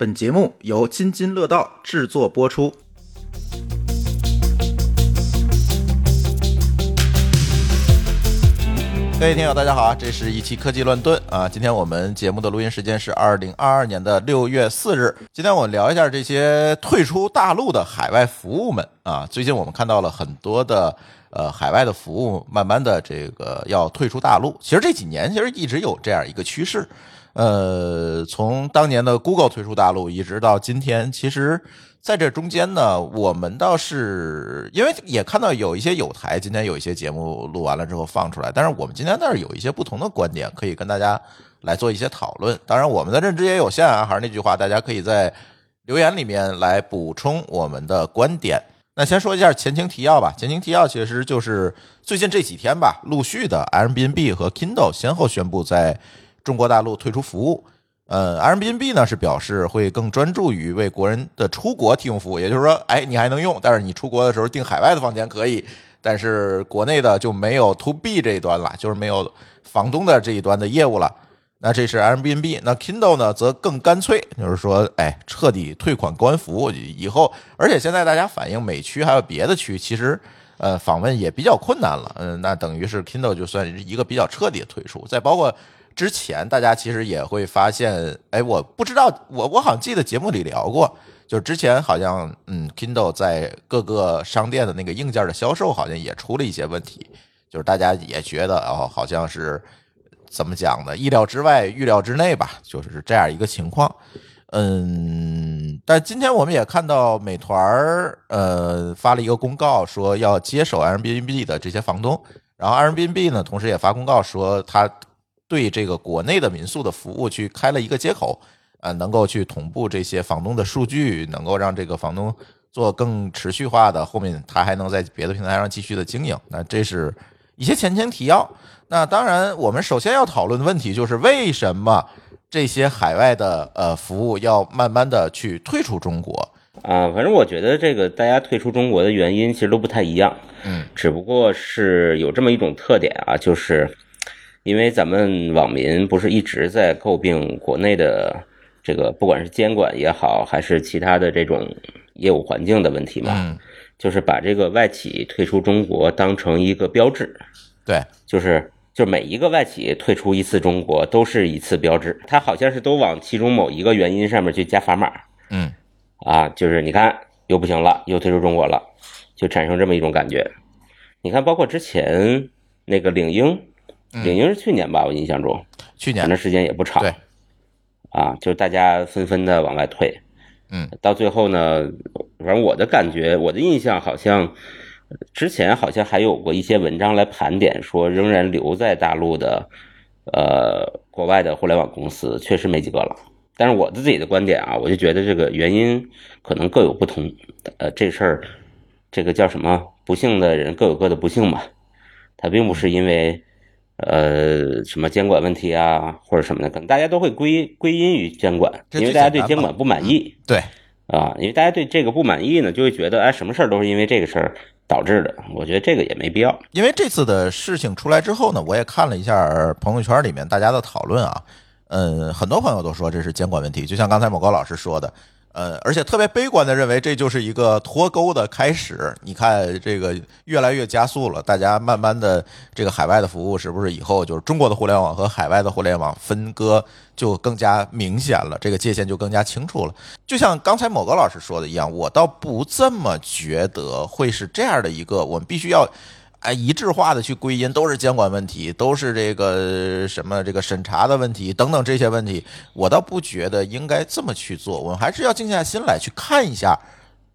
本节目由津津乐道制作播出。各位听友，大家好啊！这是一期科技乱炖啊。今天我们节目的录音时间是二零二二年的六月四日。今天我聊一下这些退出大陆的海外服务们啊。最近我们看到了很多的呃海外的服务，慢慢的这个要退出大陆。其实这几年其实一直有这样一个趋势。呃，从当年的 Google 退出大陆，一直到今天，其实。在这中间呢，我们倒是因为也看到有一些有台今天有一些节目录完了之后放出来，但是我们今天那儿有一些不同的观点，可以跟大家来做一些讨论。当然，我们的认知也有限啊，还是那句话，大家可以在留言里面来补充我们的观点。那先说一下前情提要吧。前情提要其实就是最近这几天吧，陆续的 Airbnb 和 Kindle 先后宣布在中国大陆退出服务。呃，Airbnb 呢是表示会更专注于为国人的出国提供服务，也就是说，哎，你还能用，但是你出国的时候订海外的房间可以，但是国内的就没有 To B 这一端了，就是没有房东的这一端的业务了。那这是 Airbnb，那 Kindle 呢则更干脆，就是说，哎，彻底退款关服务以后，而且现在大家反映美区还有别的区，其实呃访问也比较困难了，嗯，那等于是 Kindle 就算是一个比较彻底的退出，再包括。之前大家其实也会发现，哎，我不知道，我我好像记得节目里聊过，就是之前好像，嗯，Kindle 在各个商店的那个硬件的销售好像也出了一些问题，就是大家也觉得哦，好像是怎么讲呢？意料之外，预料之内吧，就是这样一个情况。嗯，但今天我们也看到美团儿呃发了一个公告，说要接手 Airbnb 的这些房东，然后 Airbnb 呢，同时也发公告说他。对这个国内的民宿的服务去开了一个接口，呃，能够去同步这些房东的数据，能够让这个房东做更持续化的，后面他还能在别的平台上继续的经营。那这是一些前情提要。那当然，我们首先要讨论的问题就是为什么这些海外的呃服务要慢慢的去退出中国啊？反正我觉得这个大家退出中国的原因其实都不太一样，嗯，只不过是有这么一种特点啊，就是。因为咱们网民不是一直在诟病国内的这个，不管是监管也好，还是其他的这种业务环境的问题嘛，就是把这个外企退出中国当成一个标志，对，就是就每一个外企退出一次中国都是一次标志，它好像是都往其中某一个原因上面去加砝码，嗯，啊，就是你看又不行了，又退出中国了，就产生这么一种感觉。你看，包括之前那个领英。领英是去年吧，我印象中，去年的时间也不长，对，啊，就大家纷纷的往外退，嗯，到最后呢，反正我的感觉，我的印象好像之前好像还有过一些文章来盘点，说仍然留在大陆的，呃，国外的互联网公司确实没几个了。但是我的自己的观点啊，我就觉得这个原因可能各有不同，呃，这事儿，这个叫什么？不幸的人各有各的不幸吧，他并不是因为。呃，什么监管问题啊，或者什么的，可能大家都会归归因于监管，因为大家对监管不满意。对，啊，因为大家对这个不满意呢，就会觉得，哎，什么事儿都是因为这个事儿导致的。我觉得这个也没必要。因为这次的事情出来之后呢，我也看了一下朋友圈里面大家的讨论啊，嗯，很多朋友都说这是监管问题，就像刚才某高老师说的。呃，而且特别悲观的认为这就是一个脱钩的开始。你看，这个越来越加速了，大家慢慢的这个海外的服务是不是以后就是中国的互联网和海外的互联网分割就更加明显了，这个界限就更加清楚了。就像刚才某个老师说的一样，我倒不这么觉得会是这样的一个，我们必须要。哎，一致化的去归因都是监管问题，都是这个什么这个审查的问题等等这些问题，我倒不觉得应该这么去做。我们还是要静下心来去看一下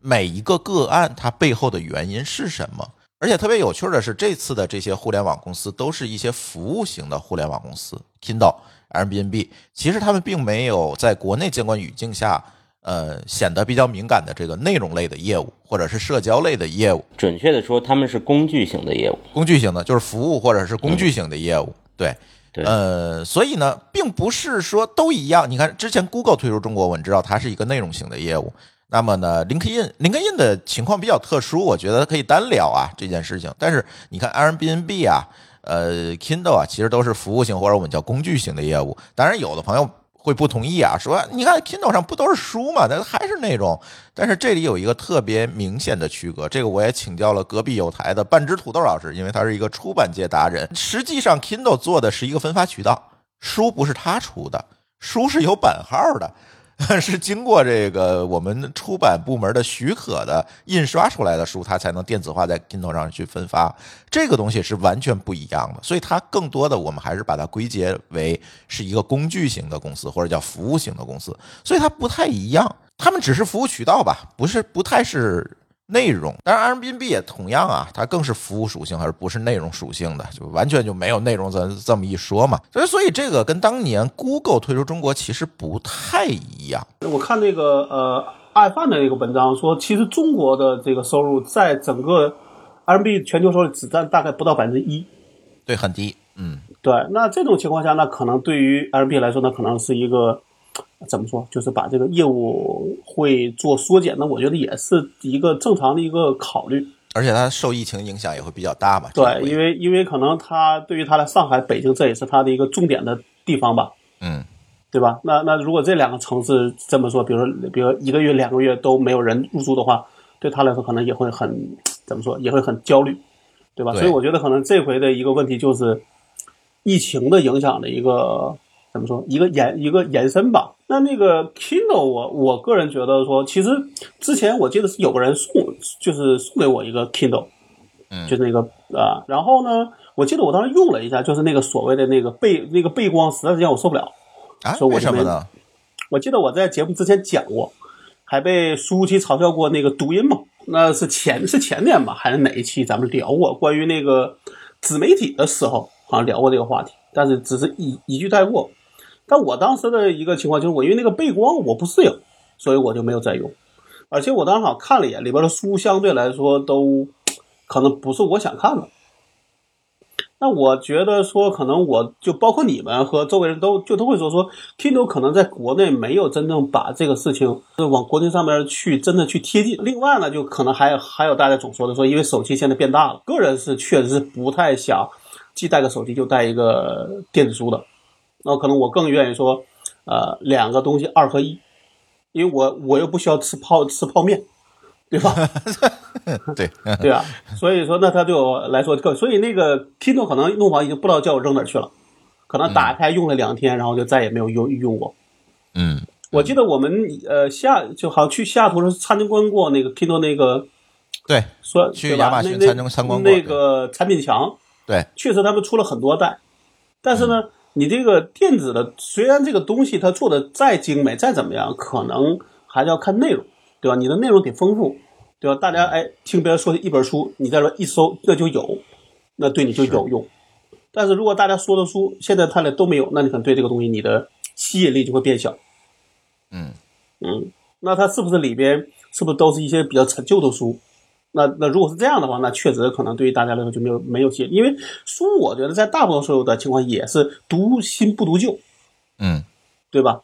每一个个案它背后的原因是什么。而且特别有趣的是，这次的这些互联网公司都是一些服务型的互联网公司，Kindle、Airbnb，其实他们并没有在国内监管语境下。呃，显得比较敏感的这个内容类的业务，或者是社交类的业务，准确的说，他们是工具型的业务。工具型的，就是服务或者是工具型的业务。对，对。呃，所以呢，并不是说都一样。你看，之前 Google 推出中国，我们知道它是一个内容型的业务。那么呢，LinkedIn，LinkedIn 的情况比较特殊，我觉得可以单聊啊这件事情。但是你看 Airbnb 啊，呃，Kindle 啊，其实都是服务型或者我们叫工具型的业务。当然，有的朋友。会不同意啊，说你看 Kindle 上不都是书嘛？那还是那种。但是这里有一个特别明显的区隔，这个我也请教了隔壁有台的半只土豆老师，因为他是一个出版界达人。实际上 Kindle 做的是一个分发渠道，书不是他出的，书是有版号的。是经过这个我们出版部门的许可的印刷出来的书，它才能电子化在 Kindle 上去分发。这个东西是完全不一样的，所以它更多的我们还是把它归结为是一个工具型的公司或者叫服务型的公司，所以它不太一样。他们只是服务渠道吧，不是不太是。内容，当然，Airbnb 也同样啊，它更是服务属性，而不是内容属性的，就完全就没有内容这这么一说嘛。所以，所以这个跟当年 Google 推出中国其实不太一样。我看那个呃爱范的那个文章说，其实中国的这个收入在整个 Airbnb 全球收入只占大概不到百分之一，对，很低。嗯，对。那这种情况下，那可能对于 Airbnb 来说，那可能是一个。怎么说？就是把这个业务会做缩减，呢我觉得也是一个正常的一个考虑。而且它受疫情影响也会比较大吧。对，因为因为可能它对于它的上海、北京，这也是它的一个重点的地方吧。嗯，对吧？那那如果这两个城市这么说，比如说，比如一个月、两个月都没有人入住的话，对他来说可能也会很怎么说，也会很焦虑，对吧？所以我觉得可能这回的一个问题就是疫情的影响的一个。怎么说？一个延一个延伸吧。那那个 Kindle，我我个人觉得说，其实之前我记得是有个人送，就是送给我一个 Kindle，嗯，就那个啊。然后呢，我记得我当时用了一下，就是那个所谓的那个背那个背光，实在是让我受不了。啊？为什么呢？我记得我在节目之前讲过，还被舒淇嘲笑过那个读音嘛。那是前是前年吧，还是哪一期咱们聊过关于那个自媒体的时候，好像聊过这个话题，但是只是一一句带过。但我当时的一个情况就是，我因为那个背光我不适应，所以我就没有再用。而且我当时好像看了一眼里边的书，相对来说都可能不是我想看的。那我觉得说，可能我就包括你们和周围人都就都会说说，Kindle 可能在国内没有真正把这个事情往国内上面去真的去贴近。另外呢，就可能还还有大家总说的说，因为手机现在变大了，个人是确实是不太想既带个手机就带一个电子书的。那可能我更愿意说，呃，两个东西二合一，因为我我又不需要吃泡吃泡面，对吧？对对啊，所以说那它对我来说更，所以那个 Kindle 可能弄完已经不知道叫我扔哪去了，可能打开用了两天，然后就再也没有用用过。嗯，我记得我们呃下就好像去西雅图时候参观过那个 Kindle 那个，对，说去亚马逊参参观过那个产品墙，对，确实他们出了很多代，但是呢。你这个电子的，虽然这个东西它做的再精美再怎么样，可能还是要看内容，对吧？你的内容得丰富，对吧？大家哎听别人说的一本书，你在这一搜这就有，那对你就有用。但是如果大家说的书现在看来都没有，那你可能对这个东西你的吸引力就会变小。嗯嗯，那它是不是里边是不是都是一些比较陈旧的书？那那如果是这样的话，那确实可能对于大家来说就没有没有吸引，因为书我觉得在大部分时候的情况也是读新不读旧，嗯，对吧？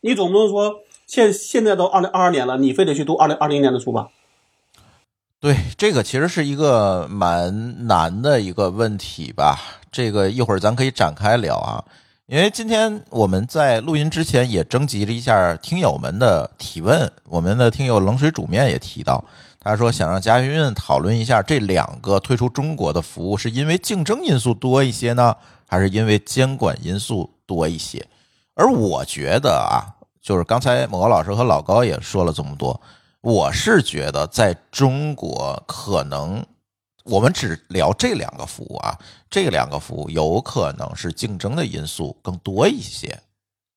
你总不能说现现在都二零二二年了，你非得去读二零二零年的书吧？对，这个其实是一个蛮难的一个问题吧。这个一会儿咱可以展开聊啊，因为今天我们在录音之前也征集了一下听友们的提问，我们的听友冷水煮面也提到。他说：“想让嘉宾讨论一下这两个退出中国的服务，是因为竞争因素多一些呢，还是因为监管因素多一些？”而我觉得啊，就是刚才某高老师和老高也说了这么多，我是觉得在中国可能我们只聊这两个服务啊，这两个服务有可能是竞争的因素更多一些。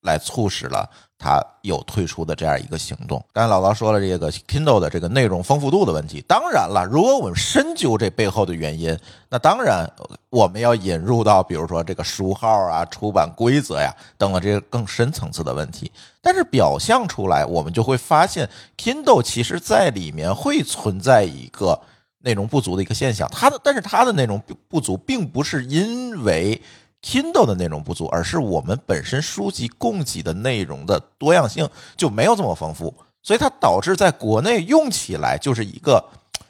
来促使了他有退出的这样一个行动。刚才老高说了这个 Kindle 的这个内容丰富度的问题。当然了，如果我们深究这背后的原因，那当然我们要引入到比如说这个书号啊、出版规则呀等等这些更深层次的问题。但是表象出来，我们就会发现 Kindle 其实在里面会存在一个内容不足的一个现象。它的但是它的内容不足，并不是因为。Kindle 的内容不足，而是我们本身书籍供给的内容的多样性就没有这么丰富，所以它导致在国内用起来就是一个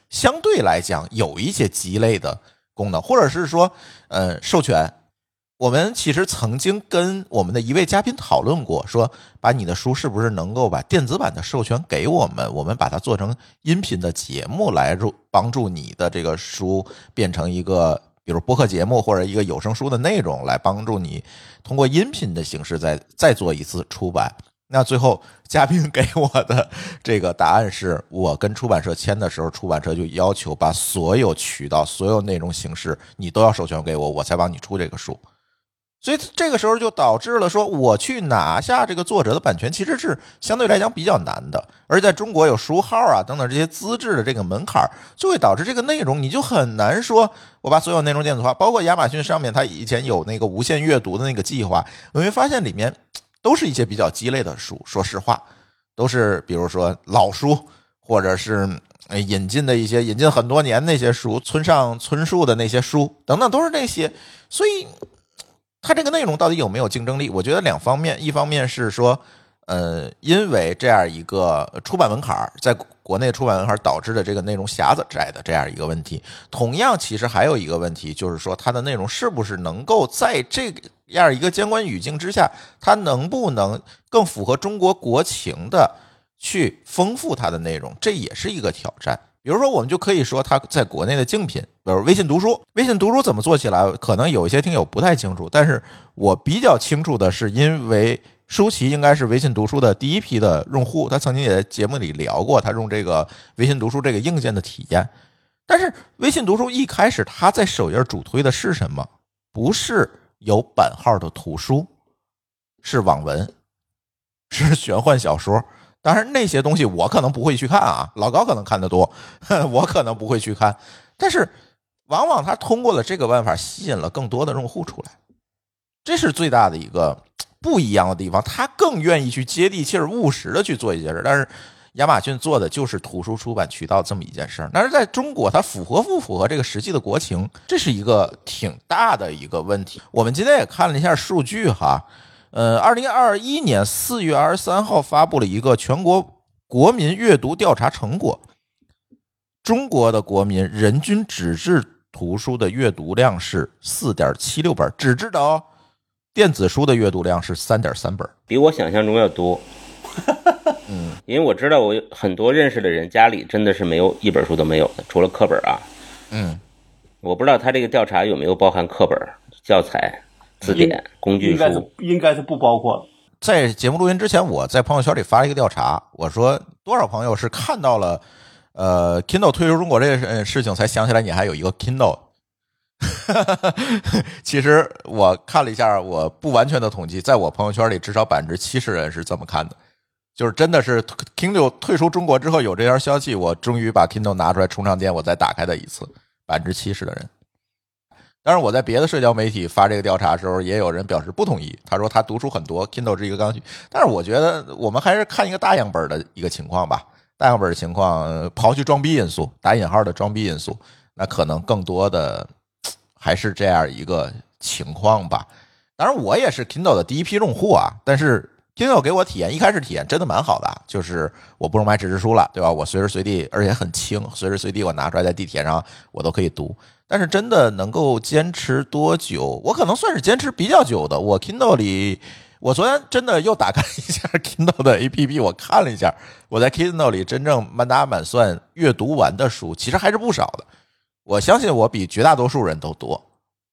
相对来讲有一些鸡肋的功能，或者是说，呃，授权。我们其实曾经跟我们的一位嘉宾讨论过，说把你的书是不是能够把电子版的授权给我们，我们把它做成音频的节目来助帮助你的这个书变成一个，比如播客节目或者一个有声书的内容，来帮助你通过音频的形式再再做一次出版。那最后嘉宾给我的这个答案是我跟出版社签的时候，出版社就要求把所有渠道、所有内容形式你都要授权给我，我才帮你出这个书。所以这个时候就导致了说，我去拿下这个作者的版权，其实是相对来讲比较难的。而在中国有书号啊等等这些资质的这个门槛，就会导致这个内容你就很难说，我把所有内容电子化。包括亚马逊上面，它以前有那个无限阅读的那个计划，你会发现里面。都是一些比较鸡肋的书，说实话，都是比如说老书，或者是引进的一些引进很多年那些书，村上春树的那些书等等，都是这些。所以，它这个内容到底有没有竞争力？我觉得两方面，一方面是说，呃，因为这样一个出版门槛在国内出版门槛导致的这个内容狭窄的这样一个问题。同样，其实还有一个问题，就是说它的内容是不是能够在这个。样一个监管语境之下，它能不能更符合中国国情的去丰富它的内容，这也是一个挑战。比如说，我们就可以说它在国内的竞品，比如微信读书。微信读书怎么做起来？可能有一些听友不太清楚，但是我比较清楚的是，因为舒淇应该是微信读书的第一批的用户，他曾经也在节目里聊过他用这个微信读书这个硬件的体验。但是微信读书一开始他在首页主推的是什么？不是。有版号的图书是网文，是玄幻小说。当然，那些东西我可能不会去看啊，老高可能看得多，我可能不会去看。但是，往往他通过了这个办法，吸引了更多的用户出来，这是最大的一个不一样的地方。他更愿意去接地气儿、务实的去做一些事，但是。亚马逊做的就是图书出版渠道这么一件事儿，但是在中国，它符合不符合这个实际的国情，这是一个挺大的一个问题。我们今天也看了一下数据哈，呃，二零二一年四月二十三号发布了一个全国国民阅读调查成果，中国的国民人均纸质图书的阅读量是四点七六本，纸质的哦，电子书的阅读量是三点三本，比我想象中要多。嗯，因为我知道我很多认识的人家里真的是没有一本书都没有的，除了课本啊。嗯，我不知道他这个调查有没有包含课本、教材、字典、工具书，应该是应该是不包括。在节目录音之前，我在朋友圈里发了一个调查，我说多少朋友是看到了呃 Kindle 退出中国这个事情才想起来你还有一个 Kindle。其实我看了一下，我不完全的统计，在我朋友圈里至少百分之七十人是这么看的。就是真的是 Kindle 退出中国之后有这条消息，我终于把 Kindle 拿出来充上电，我再打开的一次，百分之七十的人。当然，我在别的社交媒体发这个调查的时候，也有人表示不同意。他说他读书很多，Kindle 是一个刚需。但是我觉得我们还是看一个大样本的一个情况吧。大样本的情况，刨去装逼因素，打引号的装逼因素，那可能更多的还是这样一个情况吧。当然，我也是 Kindle 的第一批用户啊，但是。Kindle 给我体验，一开始体验真的蛮好的，就是我不用买纸质书了，对吧？我随时随地，而且很轻，随时随地我拿出来在地铁上我都可以读。但是真的能够坚持多久？我可能算是坚持比较久的。我 Kindle 里，我昨天真的又打开一下 Kindle 的 APP，我看了一下，我在 Kindle 里真正满打满算阅读完的书，其实还是不少的。我相信我比绝大多数人都多，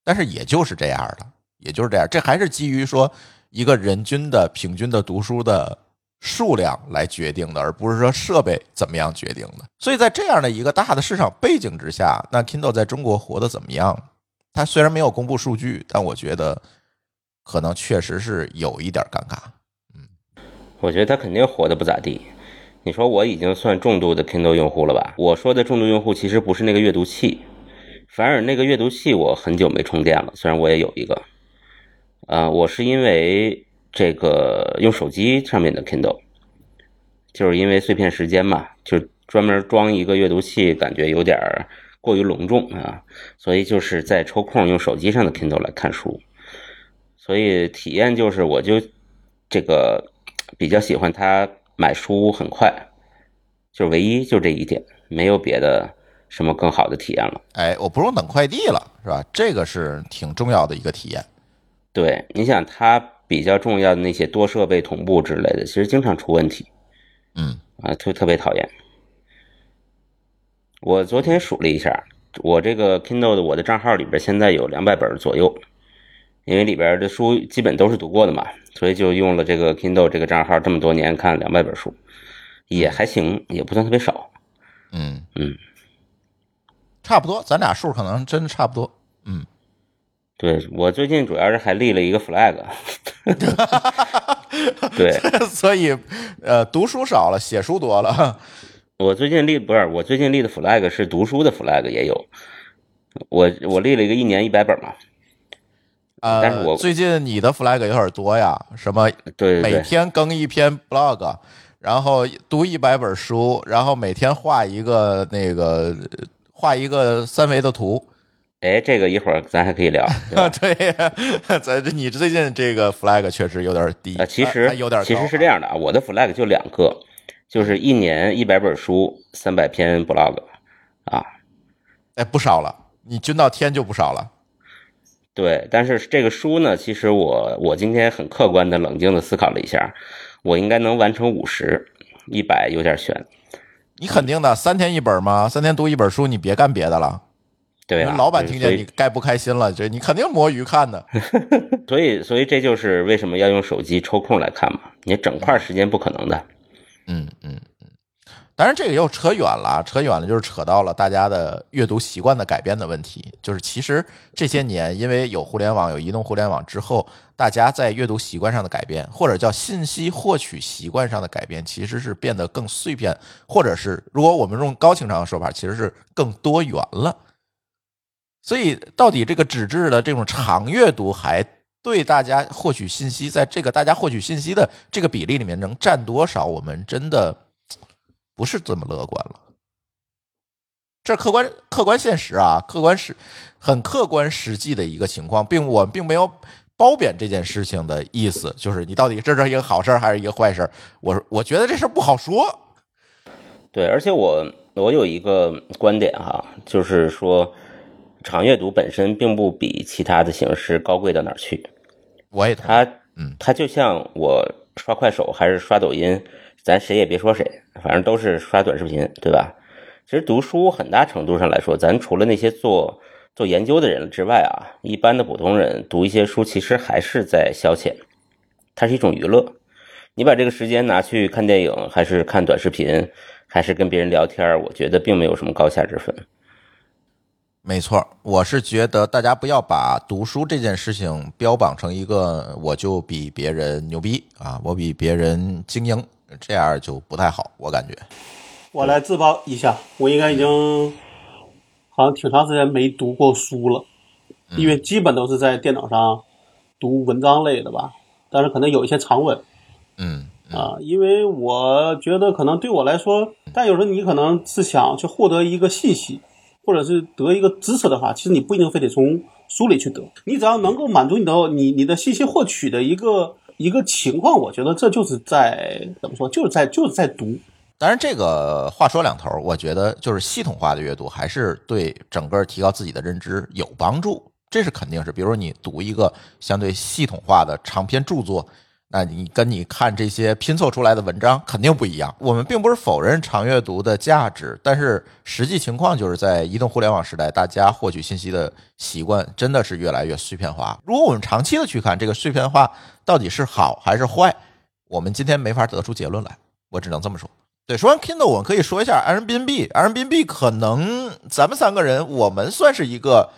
但是也就是这样的，也就是这样。这还是基于说。一个人均的平均的读书的数量来决定的，而不是说设备怎么样决定的。所以在这样的一个大的市场背景之下，那 Kindle 在中国活得怎么样？它虽然没有公布数据，但我觉得可能确实是有一点尴尬。嗯，我觉得它肯定活得不咋地。你说我已经算重度的 Kindle 用户了吧？我说的重度用户其实不是那个阅读器，反而那个阅读器我很久没充电了，虽然我也有一个。啊，我是因为这个用手机上面的 Kindle，就是因为碎片时间嘛，就专门装一个阅读器，感觉有点过于隆重啊，所以就是在抽空用手机上的 Kindle 来看书，所以体验就是我就这个比较喜欢它买书很快，就唯一就这一点，没有别的什么更好的体验了。哎，我不用等快递了，是吧？这个是挺重要的一个体验。对，你想它比较重要的那些多设备同步之类的，其实经常出问题嗯啊，特特别讨厌。我昨天数了一下，我这个 Kindle 的我的账号里边现在有两百本左右，因为里边的书基本都是读过的嘛，所以就用了这个 Kindle 这个账号，这么多年看了两百本书，也还行，也不算特别少。嗯嗯，差不多，咱俩数可能真的差不多。嗯，对我最近主要是还立了一个 flag，对 所以呃，读书少了，写书多了。我最近立不是我最近立的 flag 是读书的 flag 也有，我我立了一个一年一百本嘛，但是呃，我最近你的 flag 有点多呀，什么每对对对，天更一篇 blog，然后读一百本书，然后每天画一个那个画一个三维的图。哎，这个一会儿咱还可以聊，对咱这你最近这个 flag 确实有点低啊，其实还有点高其实是这样的啊，我的 flag 就两个，就是一年一百本书，三百篇 blog 啊，哎，不少了，你均到天就不少了。对。但是这个书呢，其实我我今天很客观的、冷静的思考了一下，我应该能完成五十，一百有点悬，你肯定的，三天一本吗？三天读一本书，你别干别的了。对啊。老板听见你该不开心了，这你肯定摸鱼看的。所以，所以这就是为什么要用手机抽空来看嘛。你整块时间不可能的。嗯嗯嗯。当然，这个又扯远了，扯远了就是扯到了大家的阅读习惯的改变的问题。就是其实这些年，因为有互联网、有移动互联网之后，大家在阅读习惯上的改变，或者叫信息获取习惯上的改变，其实是变得更碎片，或者是如果我们用高情商的说法，其实是更多元了。所以，到底这个纸质的这种长阅读还对大家获取信息，在这个大家获取信息的这个比例里面能占多少？我们真的不是这么乐观了。这客观客观现实啊，客观实很客观实际的一个情况，并我并没有褒贬这件事情的意思，就是你到底这是一个好事还是一个坏事？我我觉得这事不好说。对，而且我我有一个观点哈，就是说，长阅读本身并不比其他的形式高贵到哪儿去。我也同意它，嗯，它就像我刷快手还是刷抖音，咱谁也别说谁，反正都是刷短视频，对吧？其实读书很大程度上来说，咱除了那些做做研究的人之外啊，一般的普通人读一些书，其实还是在消遣，它是一种娱乐。你把这个时间拿去看电影，还是看短视频，还是跟别人聊天，我觉得并没有什么高下之分。没错，我是觉得大家不要把读书这件事情标榜成一个我就比别人牛逼啊，我比别人精英，这样就不太好，我感觉。我来自曝一下，我应该已经好像挺长时间没读过书了，因为基本都是在电脑上读文章类的吧，但是可能有一些长文嗯啊，因为我觉得可能对我来说，但有时候你可能是想去获得一个信息，或者是得一个知识的话，其实你不一定非得从书里去得，你只要能够满足你的你你的信息获取的一个一个情况，我觉得这就是在怎么说，就是在就是在读。当然，这个话说两头，我觉得就是系统化的阅读还是对整个提高自己的认知有帮助，这是肯定是。比如说你读一个相对系统化的长篇著作，那你跟你看这些拼凑出来的文章肯定不一样。我们并不是否认长阅读的价值，但是实际情况就是在移动互联网时代，大家获取信息的习惯真的是越来越碎片化。如果我们长期的去看这个碎片化到底是好还是坏，我们今天没法得出结论来，我只能这么说。对，说完 Kindle，我们可以说一下 Airbnb。Airbnb 可能咱们三个人，我们算是一个，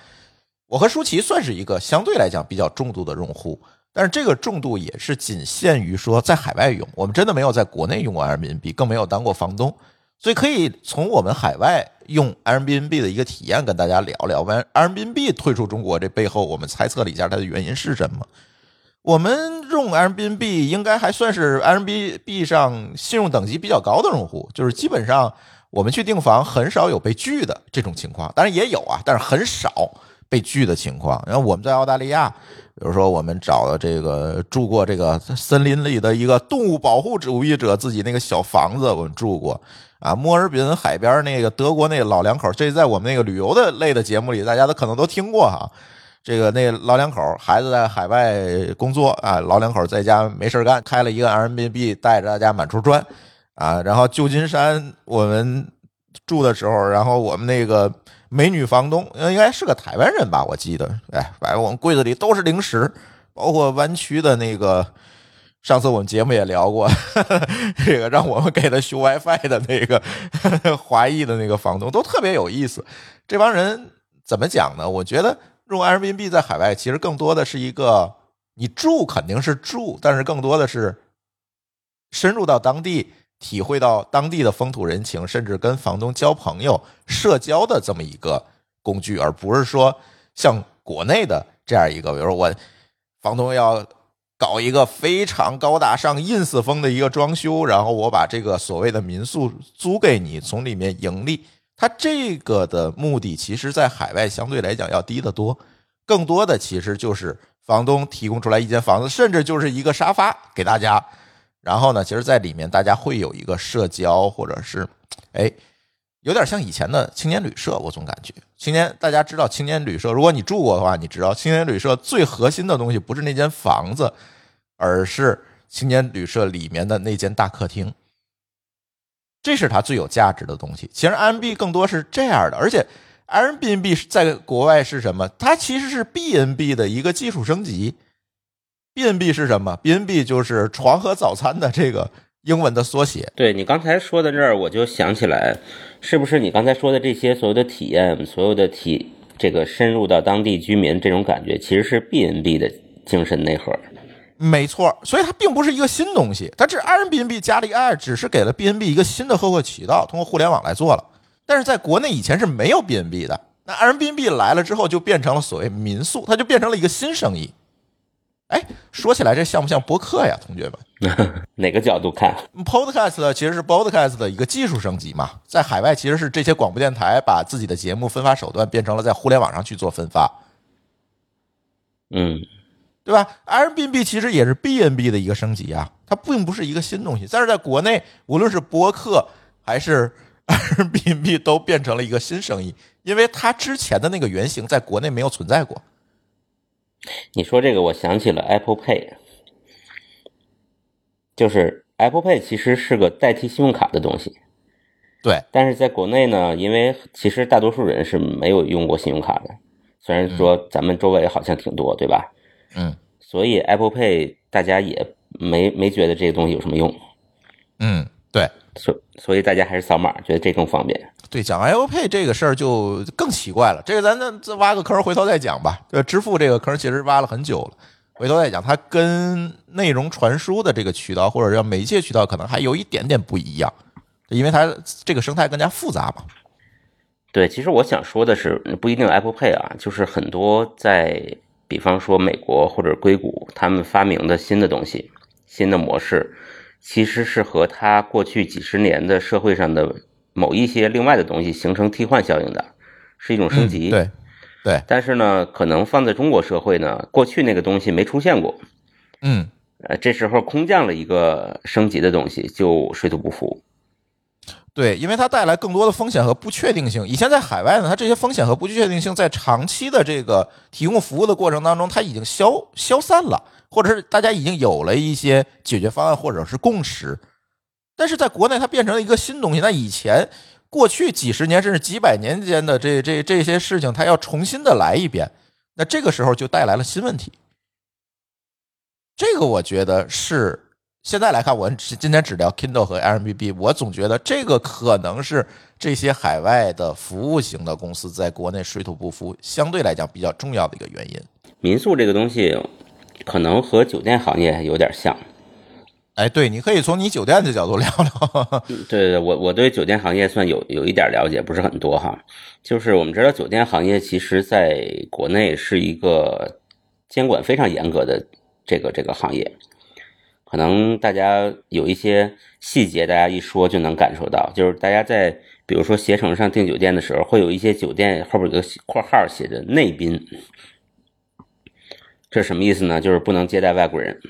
我和舒淇算是一个相对来讲比较重度的用户，但是这个重度也是仅限于说在海外用，我们真的没有在国内用过 Airbnb，更没有当过房东，所以可以从我们海外用 Airbnb 的一个体验跟大家聊聊。完 Airbnb 退出中国这背后，我们猜测了一下它的原因是什么。我们用 Airbnb 应该还算是 Airbnb 上信用等级比较高的用户，就是基本上我们去订房很少有被拒的这种情况，当然也有啊，但是很少被拒的情况。然后我们在澳大利亚，比如说我们找的这个住过这个森林里的一个动物保护主义者自己那个小房子，我们住过啊。墨尔本海边那个德国那个老两口，这在我们那个旅游的类的节目里，大家都可能都听过哈。这个那老两口孩子在海外工作啊，老两口在家没事干，开了一个 Airbnb，带着大家满处转啊。然后旧金山我们住的时候，然后我们那个美女房东应该是个台湾人吧，我记得，哎，反正我们柜子里都是零食，包括湾区的那个。上次我们节目也聊过，这个让我们给他修 WiFi 的那个 华裔的那个房东都特别有意思。这帮人怎么讲呢？我觉得用 Airbnb 在海外其实更多的是一个，你住肯定是住，但是更多的是深入到当地，体会到当地的风土人情，甚至跟房东交朋友、社交的这么一个工具，而不是说像国内的这样一个，比如说我房东要。搞一个非常高大上 ins 风的一个装修，然后我把这个所谓的民宿租给你，从里面盈利。它这个的目的，其实在海外相对来讲要低得多。更多的其实就是房东提供出来一间房子，甚至就是一个沙发给大家。然后呢，其实，在里面大家会有一个社交，或者是，哎，有点像以前的青年旅社。我总感觉青年，大家知道青年旅社，如果你住过的话，你知道青年旅社最核心的东西不是那间房子。而是青年旅社里面的那间大客厅，这是它最有价值的东西。其实 M B 更多是这样的，而且 Airbnb 在国外是什么？它其实是 B N B 的一个技术升级。B N B 是什么？B N B 就是床和早餐的这个英文的缩写。对你刚才说到这儿，我就想起来，是不是你刚才说的这些所有的体验，所有的体这个深入到当地居民这种感觉，其实是 B N B 的精神内核。没错，所以它并不是一个新东西，它这 Airbnb 加了一个 i，只是给了 B N B 一个新的获客渠道，通过互联网来做了。但是在国内以前是没有 B N B 的，那 Airbnb 来了之后就变成了所谓民宿，它就变成了一个新生意。哎，说起来这像不像播客呀，同学们？哪个角度看？Podcast 其实是 Podcast 的一个技术升级嘛，在海外其实是这些广播电台把自己的节目分发手段变成了在互联网上去做分发。嗯。对吧？Airbnb 其实也是 BNB 的一个升级啊，它并不是一个新东西。但是在国内，无论是播客还是 Airbnb 都变成了一个新生意，因为它之前的那个原型在国内没有存在过。你说这个，我想起了 Apple Pay，就是 Apple Pay 其实是个代替信用卡的东西。对，但是在国内呢，因为其实大多数人是没有用过信用卡的，虽然说咱们周围好像挺多，对吧？嗯，所以 Apple Pay 大家也没没觉得这个东西有什么用。嗯，对，所所以大家还是扫码，觉得这更方便。对，讲 Apple Pay 这个事儿就更奇怪了。这个咱咱再挖个坑，回头再讲吧。呃，支付这个坑其实挖了很久了，回头再讲。它跟内容传输的这个渠道或者叫媒介渠道可能还有一点点不一样，因为它这个生态更加复杂嘛。对，其实我想说的是，不一定 Apple Pay 啊，就是很多在。比方说，美国或者硅谷，他们发明的新的东西、新的模式，其实是和它过去几十年的社会上的某一些另外的东西形成替换效应的，是一种升级。对，对。但是呢，可能放在中国社会呢，过去那个东西没出现过。嗯。呃，这时候空降了一个升级的东西，就水土不服。对，因为它带来更多的风险和不确定性。以前在海外呢，它这些风险和不确定性在长期的这个提供服务的过程当中，它已经消消散了，或者是大家已经有了一些解决方案或者是共识。但是在国内，它变成了一个新东西。那以前过去几十年甚至几百年间的这这这些事情，它要重新的来一遍，那这个时候就带来了新问题。这个我觉得是。现在来看，我今天只聊 Kindle 和 Airbnb，我总觉得这个可能是这些海外的服务型的公司在国内水土不服，相对来讲比较重要的一个原因。民宿这个东西，可能和酒店行业有点像。哎，对，你可以从你酒店的角度聊聊。对对，我我对酒店行业算有有一点了解，不是很多哈。就是我们知道，酒店行业其实在国内是一个监管非常严格的这个这个行业。可能大家有一些细节，大家一说就能感受到。就是大家在比如说携程上订酒店的时候，会有一些酒店后边有个括号写着“内宾”，这什么意思呢？就是不能接待外国人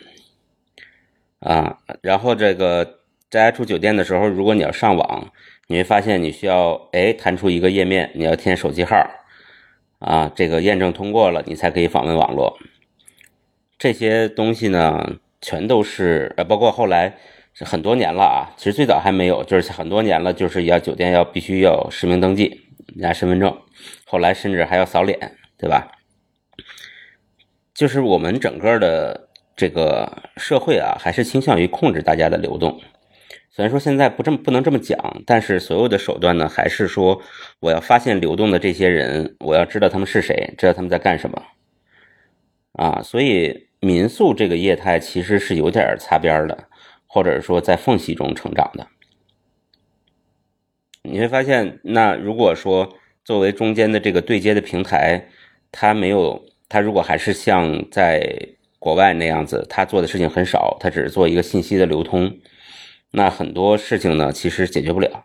啊。然后这个大家住酒店的时候，如果你要上网，你会发现你需要哎弹出一个页面，你要填手机号啊，这个验证通过了，你才可以访问网络。这些东西呢，全都是呃，包括后来很多年了啊，其实最早还没有，就是很多年了，就是要酒店要必须要实名登记，拿身份证，后来甚至还要扫脸，对吧？就是我们整个的这个社会啊，还是倾向于控制大家的流动。虽然说现在不这么不能这么讲，但是所有的手段呢，还是说我要发现流动的这些人，我要知道他们是谁，知道他们在干什么啊。所以民宿这个业态其实是有点擦边的，或者说在缝隙中成长的。你会发现，那如果说作为中间的这个对接的平台，它没有，他如果还是像在国外那样子，他做的事情很少，他只是做一个信息的流通。那很多事情呢，其实解决不了。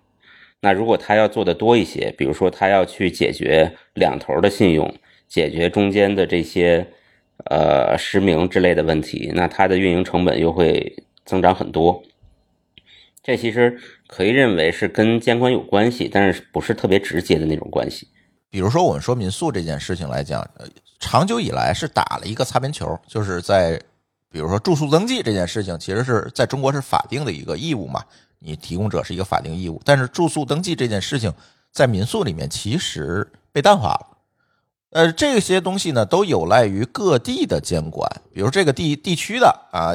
那如果他要做的多一些，比如说他要去解决两头的信用，解决中间的这些呃实名之类的问题，那他的运营成本又会增长很多。这其实可以认为是跟监管有关系，但是不是特别直接的那种关系。比如说我们说民宿这件事情来讲，呃长久以来是打了一个擦边球，就是在。比如说住宿登记这件事情，其实是在中国是法定的一个义务嘛，你提供者是一个法定义务。但是住宿登记这件事情，在民宿里面其实被淡化了。呃，这些东西呢，都有赖于各地的监管。比如这个地地区的啊，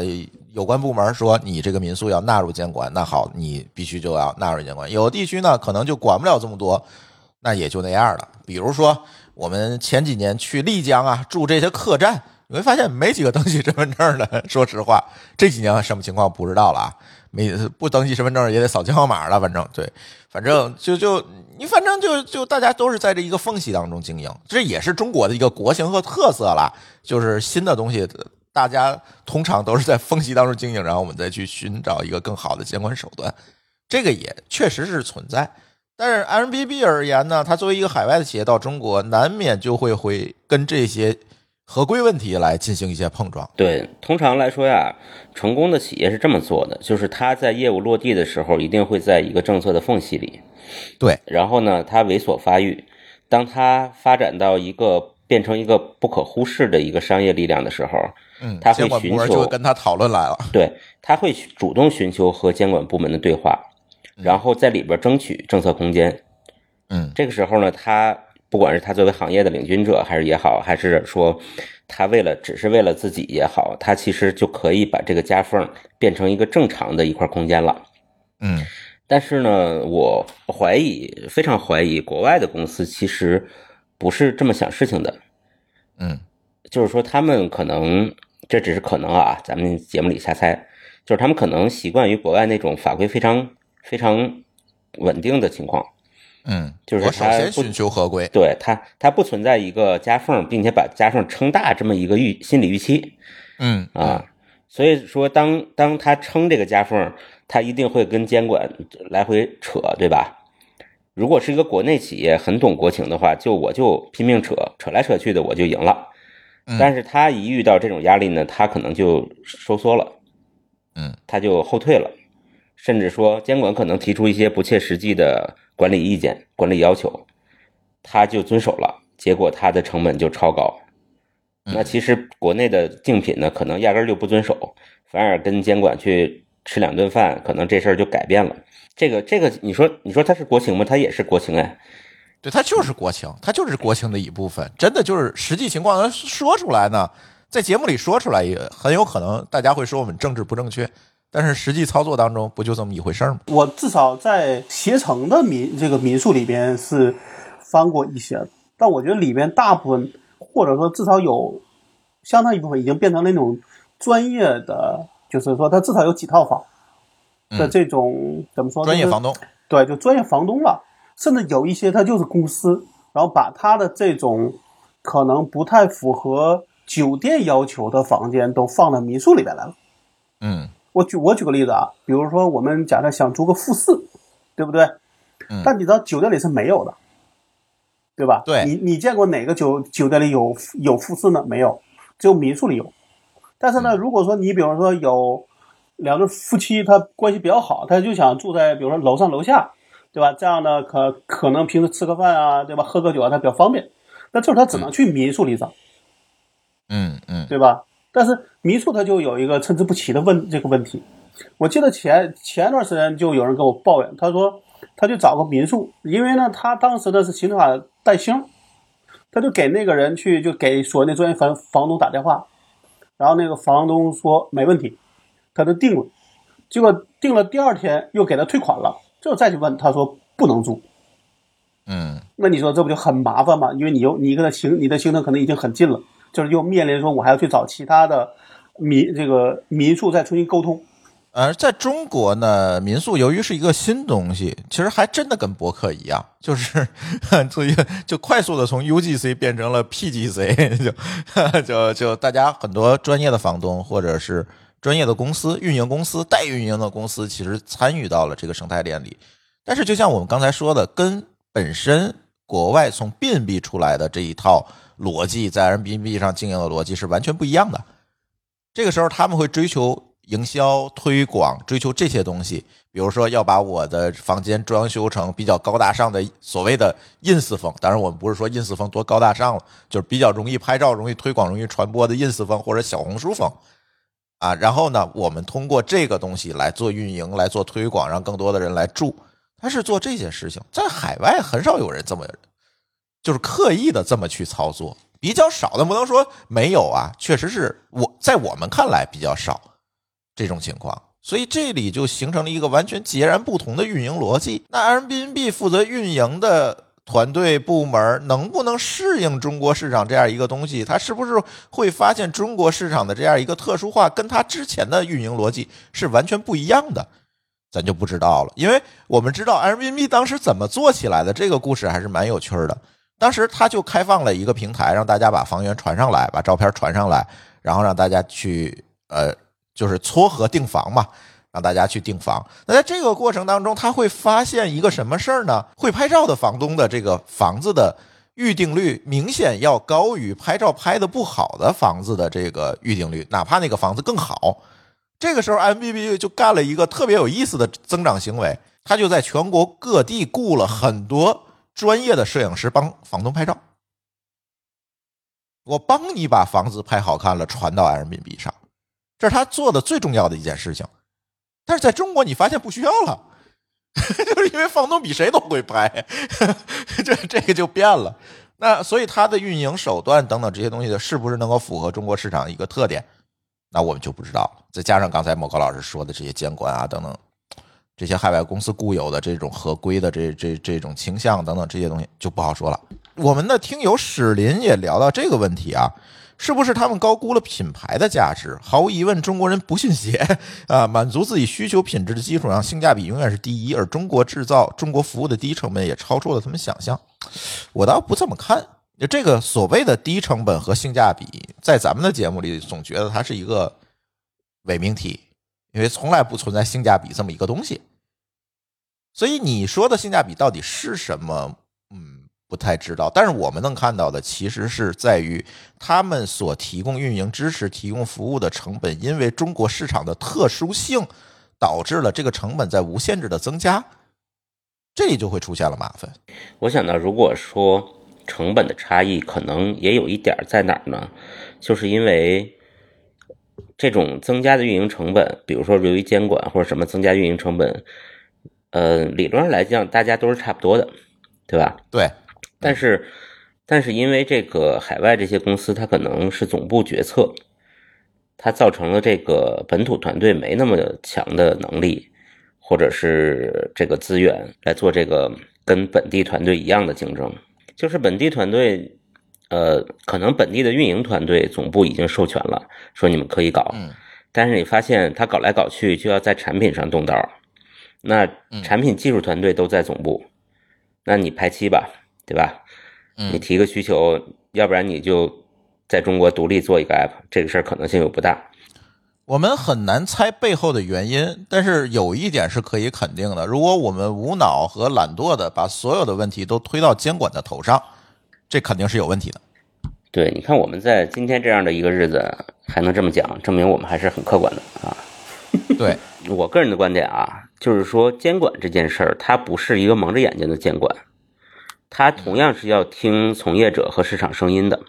有关部门说你这个民宿要纳入监管，那好，你必须就要纳入监管。有的地区呢，可能就管不了这么多，那也就那样了。比如说我们前几年去丽江啊，住这些客栈。你会发现没几个登记身份证的。说实话，这几年什么情况不知道了啊。没不登记身份证也得扫健康码了，反正对，反正就就你反正就就大家都是在这一个缝隙当中经营，这也是中国的一个国情和特色了。就是新的东西，大家通常都是在缝隙当中经营，然后我们再去寻找一个更好的监管手段。这个也确实是存在，但是 M B B 而言呢，它作为一个海外的企业到中国，难免就会会跟这些。合规问题来进行一些碰撞。对，通常来说呀，成功的企业是这么做的，就是它在业务落地的时候，一定会在一个政策的缝隙里。对，然后呢，它猥琐发育，当它发展到一个变成一个不可忽视的一个商业力量的时候，嗯，他会寻求跟他讨论来了。对，他会主动寻求和监管部门的对话，然后在里边争取政策空间。嗯，这个时候呢，他。不管是他作为行业的领军者，还是也好，还是说他为了只是为了自己也好，他其实就可以把这个夹缝变成一个正常的一块空间了。嗯，但是呢，我怀疑，非常怀疑，国外的公司其实不是这么想事情的。嗯，就是说他们可能这只是可能啊，咱们节目里瞎猜，就是他们可能习惯于国外那种法规非常非常稳定的情况。嗯，就是我首先寻求合规，对它，它不存在一个夹缝，并且把夹缝撑大这么一个预心理预期。嗯啊，所以说当当他撑这个夹缝，他一定会跟监管来回扯，对吧？如果是一个国内企业很懂国情的话，就我就拼命扯，扯来扯去的我就赢了。但是他一遇到这种压力呢，他可能就收缩了，嗯，他就后退了，甚至说监管可能提出一些不切实际的。管理意见、管理要求，他就遵守了，结果他的成本就超高。那其实国内的竞品呢，可能压根儿就不遵守，反而跟监管去吃两顿饭，可能这事儿就改变了。这个这个，你说你说它是国情吗？它也是国情哎，对，它就是国情，它就是国情的一部分。真的就是实际情况说出来呢，在节目里说出来也很有可能大家会说我们政治不正确。但是实际操作当中不就这么一回事儿吗？我至少在携程的民这个民宿里边是翻过一些，但我觉得里边大部分或者说至少有相当一部分已经变成那种专业的，就是说他至少有几套房的这种怎么说？专业房东对，就专业房东了，甚至有一些他就是公司，然后把他的这种可能不太符合酒店要求的房间都放到民宿里边来了。嗯。我举我举个例子啊，比如说我们假设想租个复式，对不对？嗯。但你知道酒店里是没有的，对吧？对。你你见过哪个酒酒店里有有复式呢？没有，只有民宿里有。但是呢，如果说你比方说有两对夫妻，他关系比较好，他就想住在比如说楼上楼下，对吧？这样呢，可可能平时吃个饭啊，对吧？喝个酒啊，他比较方便。那这时候他只能去民宿里找，嗯嗯对吧？但是民宿它就有一个参差不齐的问这个问题。我记得前前段时间就有人跟我抱怨，他说他去找个民宿，因为呢他当时呢是行程卡带星，他就给那个人去就给所谓的专业房房东打电话，然后那个房东说没问题，他就定了，结果定了第二天又给他退款了，这再去问他说不能住，嗯那你说这不就很麻烦吗？因为你又你跟他行你的行程可能已经很近了，就是又面临说我还要去找其他的民这个民宿再重新沟通。而在中国呢，民宿由于是一个新东西，其实还真的跟博客一样，就是 所以就快速的从 UGC 变成了 PGC，就 就就大家很多专业的房东或者是专业的公司、运营公司、代运营的公司，其实参与到了这个生态链里。但是就像我们刚才说的，跟本身国外从 B&B 出来的这一套逻辑，在 Airbnb 上经营的逻辑是完全不一样的。这个时候他们会追求营销推广，追求这些东西，比如说要把我的房间装修成比较高大上的所谓的 ins 风。当然，我们不是说 ins 风多高大上了，就是比较容易拍照、容易推广、容易传播的 ins 风或者小红书风啊。然后呢，我们通过这个东西来做运营、来做推广，让更多的人来住。他是做这些事情，在海外很少有人这么，就是刻意的这么去操作，比较少的，不能说没有啊，确实是我在我们看来比较少这种情况，所以这里就形成了一个完全截然不同的运营逻辑。那 Airbnb 负责运营的团队部门能不能适应中国市场这样一个东西？他是不是会发现中国市场的这样一个特殊化，跟他之前的运营逻辑是完全不一样的？咱就不知道了，因为我们知道 Airbnb 当时怎么做起来的，这个故事还是蛮有趣的。当时他就开放了一个平台，让大家把房源传上来，把照片传上来，然后让大家去呃，就是撮合订房嘛，让大家去订房。那在这个过程当中，他会发现一个什么事儿呢？会拍照的房东的这个房子的预订率明显要高于拍照拍的不好的房子的这个预订率，哪怕那个房子更好。这个时候，MBB 就干了一个特别有意思的增长行为，他就在全国各地雇了很多专业的摄影师帮房东拍照。我帮你把房子拍好看了，传到 Airbnb 上，这是他做的最重要的一件事情。但是在中国，你发现不需要了，就是因为房东比谁都会拍，这这个就变了。那所以它的运营手段等等这些东西的，是不是能够符合中国市场一个特点？那我们就不知道了。再加上刚才某高老师说的这些监管啊等等，这些海外公司固有的这种合规的这这这种倾向等等这些东西就不好说了。我们的听友史林也聊到这个问题啊，是不是他们高估了品牌的价值？毫无疑问，中国人不信邪啊，满足自己需求品质的基础上，性价比永远是第一，而中国制造、中国服务的低成本也超出了他们想象。我倒不这么看。就这个所谓的低成本和性价比，在咱们的节目里总觉得它是一个伪命题，因为从来不存在性价比这么一个东西。所以你说的性价比到底是什么？嗯，不太知道。但是我们能看到的，其实是在于他们所提供运营支持、提供服务的成本，因为中国市场的特殊性，导致了这个成本在无限制的增加，这里就会出现了麻烦。我想到，如果说成本的差异，可能也有一点在哪儿呢？就是因为这种增加的运营成本，比如说由于监管或者什么增加运营成本，呃，理论上来讲，大家都是差不多的，对吧？对，但是，但是因为这个海外这些公司，它可能是总部决策，它造成了这个本土团队没那么强的能力，或者是这个资源来做这个跟本地团队一样的竞争。就是本地团队，呃，可能本地的运营团队总部已经授权了，说你们可以搞，嗯但是你发现他搞来搞去就要在产品上动刀，那产品技术团队都在总部，那你排期吧，对吧？你嗯，提个需求，要不然你就在中国独立做一个 app，这个事儿可能性又不大。我们很难猜背后的原因，但是有一点是可以肯定的：如果我们无脑和懒惰的把所有的问题都推到监管的头上，这肯定是有问题的。对，你看我们在今天这样的一个日子还能这么讲，证明我们还是很客观的啊。对，我个人的观点啊，就是说监管这件事儿，它不是一个蒙着眼睛的监管，它同样是要听从业者和市场声音的，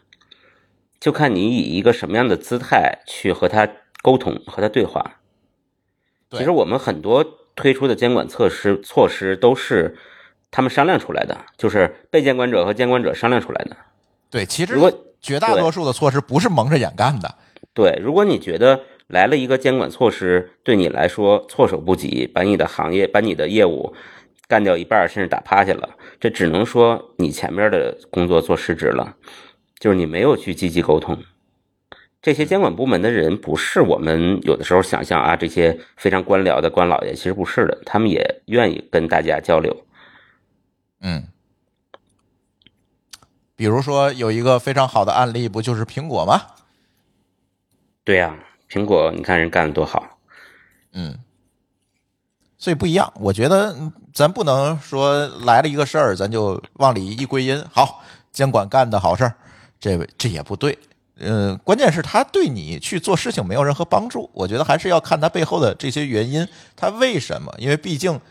就看你以一个什么样的姿态去和他沟通、和他对话。其实我们很多推出的监管措施措施都是他们商量出来的，就是被监管者和监管者商量出来的。对，其实如果绝大多数的措施不是蒙着眼干的。对，如果你觉得来了一个监管措施对你来说措手不及，把你的行业、把你的业务干掉一半，甚至打趴下了，这只能说你前面的工作做失职了，就是你没有去积极沟通。这些监管部门的人不是我们有的时候想象啊，这些非常官僚的官老爷，其实不是的，他们也愿意跟大家交流。嗯，比如说有一个非常好的案例，不就是苹果吗？对呀、苹果你看人干的多好，嗯，所以不一样。我觉得嗯咱不能说来了一个事儿，咱就往里一归因，好，监管干的好事儿，这这也不对。嗯，关键是他对你去做事情没有任何帮助。我觉得还是要看他背后的这些原因，他为什么？因为毕竟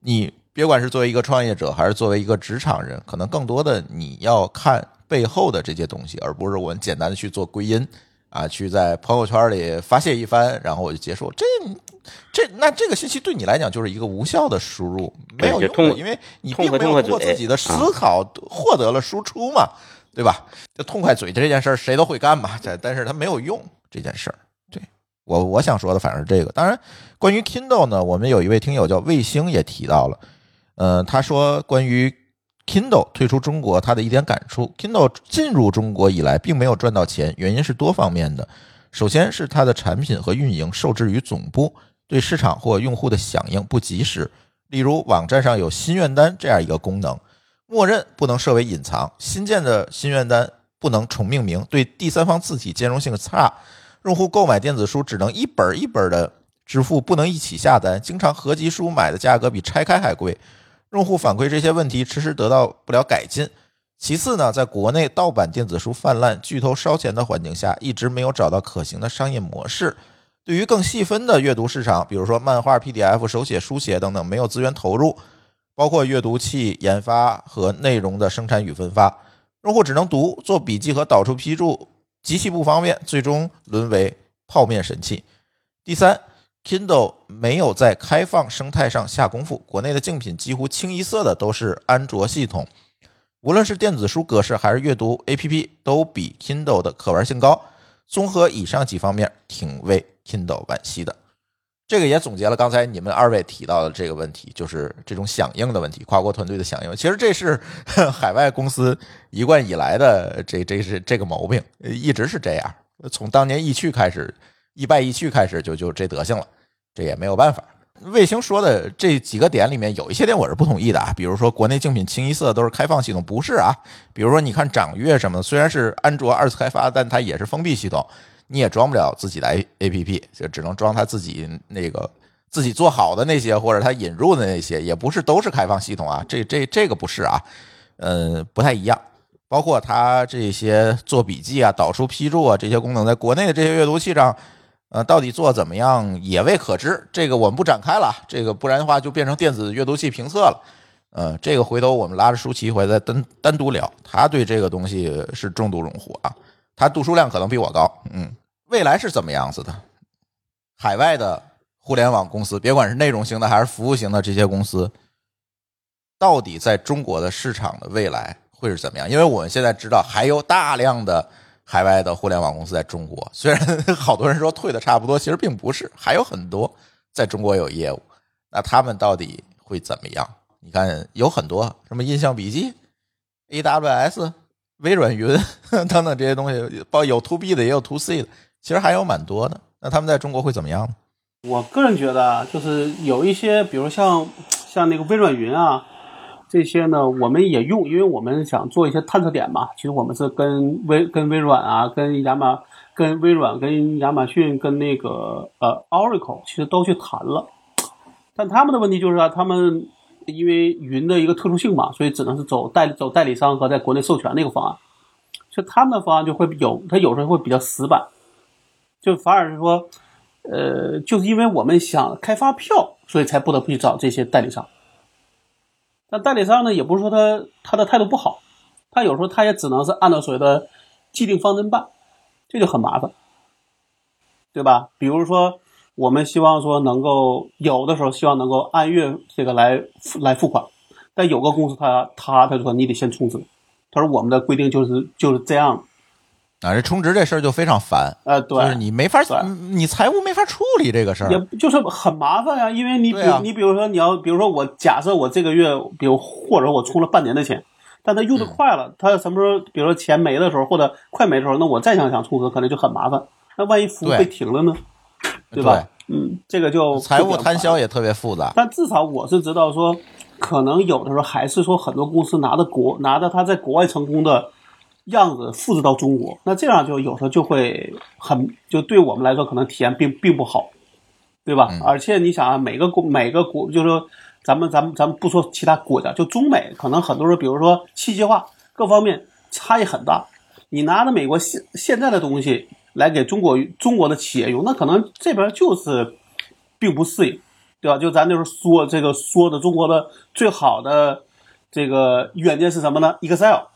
你别管是作为一个创业者，还是作为一个职场人，可能更多的你要看背后的这些东西，而不是我们简单的去做归因啊，去在朋友圈里发泄一番，然后我就结束。这这那这个信息对你来讲就是一个无效的输入，没有用，因为你并没有通过自己的思考获得了输出嘛，对吧？就痛快嘴这件事儿，谁都会干嘛，这但是它没有用这件事儿。对我我想说的反而是这个。当然，关于 Kindle 呢，我们有一位听友叫卫星也提到了，呃，他说关于 Kindle 退出中国，他的一点感触：Kindle 进入中国以来并没有赚到钱，原因是多方面的。首先是它的产品和运营受制于总部，对市场或用户的响应不及时。例如，网站上有心愿单这样一个功能，默认不能设为隐藏，新建的心愿单不能重命名，对第三方字体兼容性差，用户购买电子书只能一本儿一本儿的支付，不能一起下单，经常合集书买的价格比拆开还贵。用户反馈这些问题迟迟得到不了改进。其次呢，在国内盗版电子书泛滥、巨头烧钱的环境下，一直没有找到可行的商业模式。对于更细分的阅读市场，比如说漫画、PDF、手写、书写等等，没有资源投入，包括阅读器研发和内容的生产与分发，用户只能读、做笔记和导出批注，极其不方便，最终沦为泡面神器。第三，Kindle 没有在开放生态上下功夫，国内的竞品几乎清一色的都是安卓系统，无论是电子书格式还是阅读 APP，都比 Kindle 的可玩性高。综合以上几方面，挺为 Kindle 惋惜的。这个也总结了刚才你们二位提到的这个问题，就是这种响应的问题，跨国团队的响应。其实这是 海外公司一贯以来的这这是这个毛病，一直是这样。从当年易趣开始，一败一去开始就就这德行了，这也没有办法。卫星说的这几个点里面有一些点我是不同意的啊，比如说国内竞品清一色都是开放系统，不是啊。比如说你看掌阅什么的，虽然是安卓二次开发，但它也是封闭系统，你也装不了自己的 A A P P，就只能装它自己那个自己做好的那些，或者它引入的那些，也不是都是开放系统啊。这这这个不是啊，嗯，不太一样。包括它这些做笔记啊、导出批注啊这些功能，在国内的这些阅读器上。呃，到底做怎么样也未可知，这个我们不展开了，这个不然的话就变成电子阅读器评测了。呃，这个回头我们拉着舒淇回来单单独聊，他对这个东西是重度用户啊，他读书量可能比我高。嗯，未来是怎么样子的？海外的互联网公司，别管是内容型的还是服务型的这些公司，到底在中国的市场的未来会是怎么样？因为我们现在知道还有大量的。海外的互联网公司在中国，虽然 好多人说退的差不多，其实并不是，还有很多在中国有业务。那他们到底会怎么样？你看，有很多什么印象笔记、AWS、微软云 等等这些东西，包有 to B 的，也有 to C 的，其实还有蛮多的。那他们在中国会怎么样呢？我个人觉得啊，就是有一些，比如像像那个微软云啊。这些呢，我们也用，因为我们想做一些探测点嘛。其实我们是跟微跟微软啊，跟亚马跟微软、跟亚马逊、跟那个呃 Oracle，其实都去谈了。但他们的问题就是啊，他们因为云的一个特殊性嘛，所以只能是走代走代理商和在国内授权那个方案。所以他们的方案就会有，他有时候会比较死板，就反而是说，呃，就是因为我们想开发票，所以才不得不去找这些代理商。但代理商呢，也不是说他他的态度不好，他有时候他也只能是按照所谓的既定方针办，这就很麻烦，对吧？比如说，我们希望说能够有的时候希望能够按月这个来来付款，但有个公司他他他说你得先充值，他说我们的规定就是就是这样，啊，这充值这事儿就非常烦，呃，就是，你没法对，你财务没法处理这个事儿也。就是很麻烦呀，因为你比啊你比如说你要比如说我假设我这个月，比如或者我充了半年的钱，但他用的快了，他什么时候比如说钱没的时候或者快没的时候，那我再想想充值可能就很麻烦。那万一服务对被停了呢？对吧？嗯，这个就财务摊销也特别复杂。但至少我是知道说，可能有的时候还是说很多公司拿着国拿着他在国外成功的样子复制到中国，那这样就有时候就会很就对我们来说可能体验并并不好，对吧？而且你想啊，每个国每个国就是说咱们咱们咱们不说其他国家，就中美可能很多时候，比如说细节化各方面差异很大，你拿着美国现现在的东西来给中国中国的企业用，那可能这边就是并不适应，对吧？就咱就是说这个说的中国的最好的这个软件是什么呢？Excel，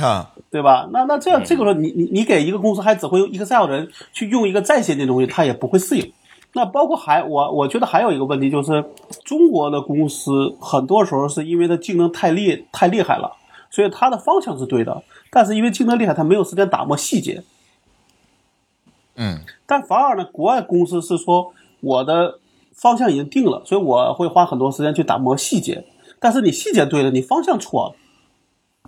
啊，对吧？那那这样这个时候你你你给一个公司还只会用 Excel 的人去用一个再先进的东西，他也不会适应。那包括还我我觉得还有一个问题就是，中国的公司很多时候是因为它竞争太厉太厉害了，所以它的方向是对的，但是因为竞争厉害，它没有时间打磨细节。嗯，但反而呢，国外公司是说我的方向已经定了，所以我会花很多时间去打磨细节。但是你细节对了，你方向错了。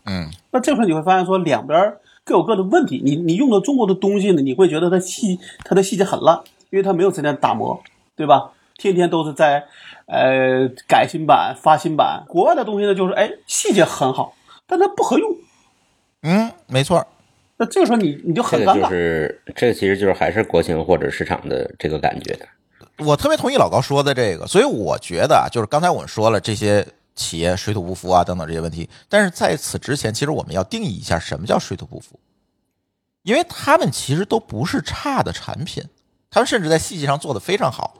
嗯，那这时候你会发现说两边各有各的问题。你你用的中国的东西呢，你会觉得它细它的细节很烂，因为它没有时间打磨，对吧？天天都是在呃改新版发新版。国外的东西呢，就是哎细节很好，但它不合用。嗯，没错。那这个时候你你就这个就很尴尬。是这个其实就是还是国情或者市场的这个感觉。我特别同意老高说的这个，所以我觉得啊，就是刚才我们说了这些企业水土不服啊等等这些问题，但是在此之前，其实我们要定义一下什么叫水土不服，因为他们其实都不是差的产品，他们甚至在细节上做的非常好，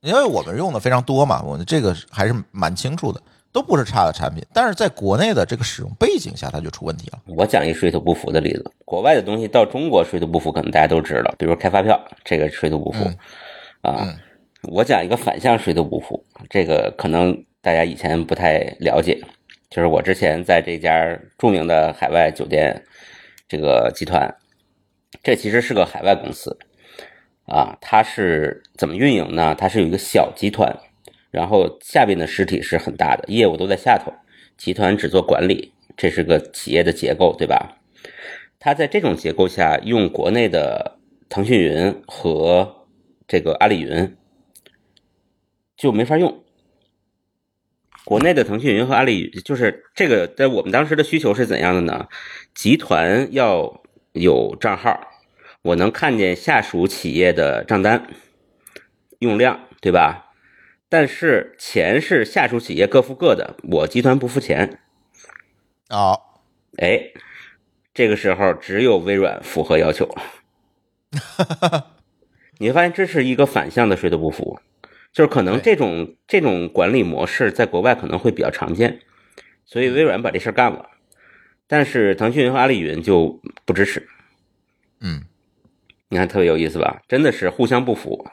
因为我们用的非常多嘛，我们这个还是蛮清楚的，都不是差的产品，但是在国内的这个使用背景下，它就出问题了。我讲一水土不服的例子，国外的东西到中国水土不服，可能大家都知道，比如开发票这个水土不服、啊。我讲一个反向水土不服，这个可能大家以前不太了解，就是我之前在这家著名的海外酒店这个集团，这其实是个海外公司啊，它是怎么运营呢？它是有一个小集团，然后下边的实体是很大的，业务都在下头，集团只做管理，这是个企业的结构，对吧？它在这种结构下，用国内的腾讯云和这个阿里云就没法用。国内的腾讯云和阿里就是这个，在我们当时的需求是怎样的呢？集团要有账号，我能看见下属企业的账单用量，对吧？但是钱是下属企业各付各的，我集团不付钱。哦，哎，这个时候只有微软符合要求。你会发现这是一个反向的谁都不服，就是可能这种这种管理模式在国外可能会比较常见，所以微软把这事儿干了，但是腾讯云和阿里云就不支持。嗯，你看特别有意思吧？真的是互相不服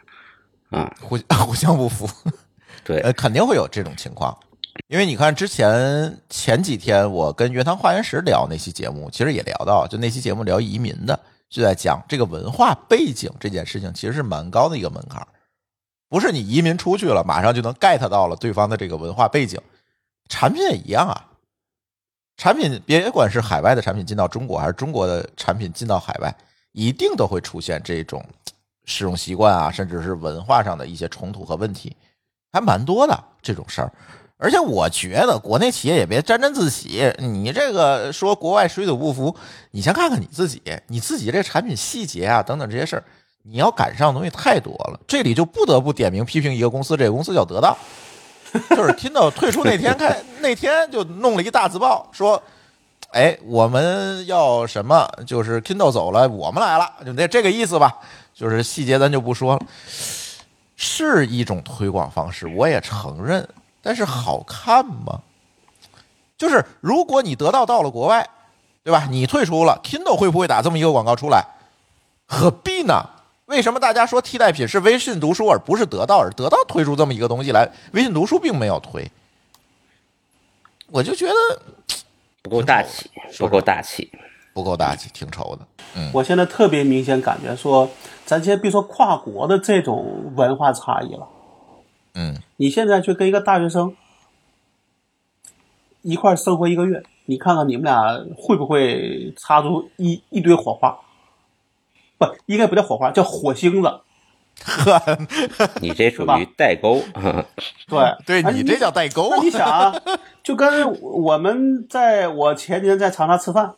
啊！互 互相不服。对，呃，肯定会有这种情况，因为你看之前前几天我跟原汤化原石聊那期节目，其实也聊到，就那期节目聊移民的，就在讲这个文化背景这件事情，其实是蛮高的一个门槛儿，不是你移民出去了马上就能 get 到了对方的这个文化背景，产品也一样啊，产品别管是海外的产品进到中国，还是中国的产品进到海外，一定都会出现这种使用习惯啊，甚至是文化上的一些冲突和问题。还蛮多的这种事儿，而且我觉得国内企业也别沾沾自喜。你这个说国外水土不服，你先看看你自己，你自己这产品细节啊等等这些事儿，你要赶上的东西太多了。这里就不得不点名批评一个公司，这个公司叫得到，就是 Kindle 退出那天开 那天就弄了一大字报说。哎，我们要什么？就是 Kindle 走了，我们来了，就那这个意思吧。就是细节咱就不说了。是一种推广方式，我也承认，但是好看吗？就是如果你得到到了国外，对吧？你退出了，Kindle 会不会打这么一个广告出来？何必呢？为什么大家说替代品是微信读书而不是得到？而得到推出这么一个东西来，微信读书并没有推。我就觉得不够大气，不够大气。不够大气，挺愁的。我现在特别明显感觉说，咱先别说跨国的这种文化差异了，嗯，你现在去跟一个大学生一块生活一个月，你看看你们俩会不会擦出一一堆火花？不，应该不叫火花，叫火星子。呵你这属于代沟。对，对哎你这叫代沟你想啊，就跟我们在我前年在长沙吃饭，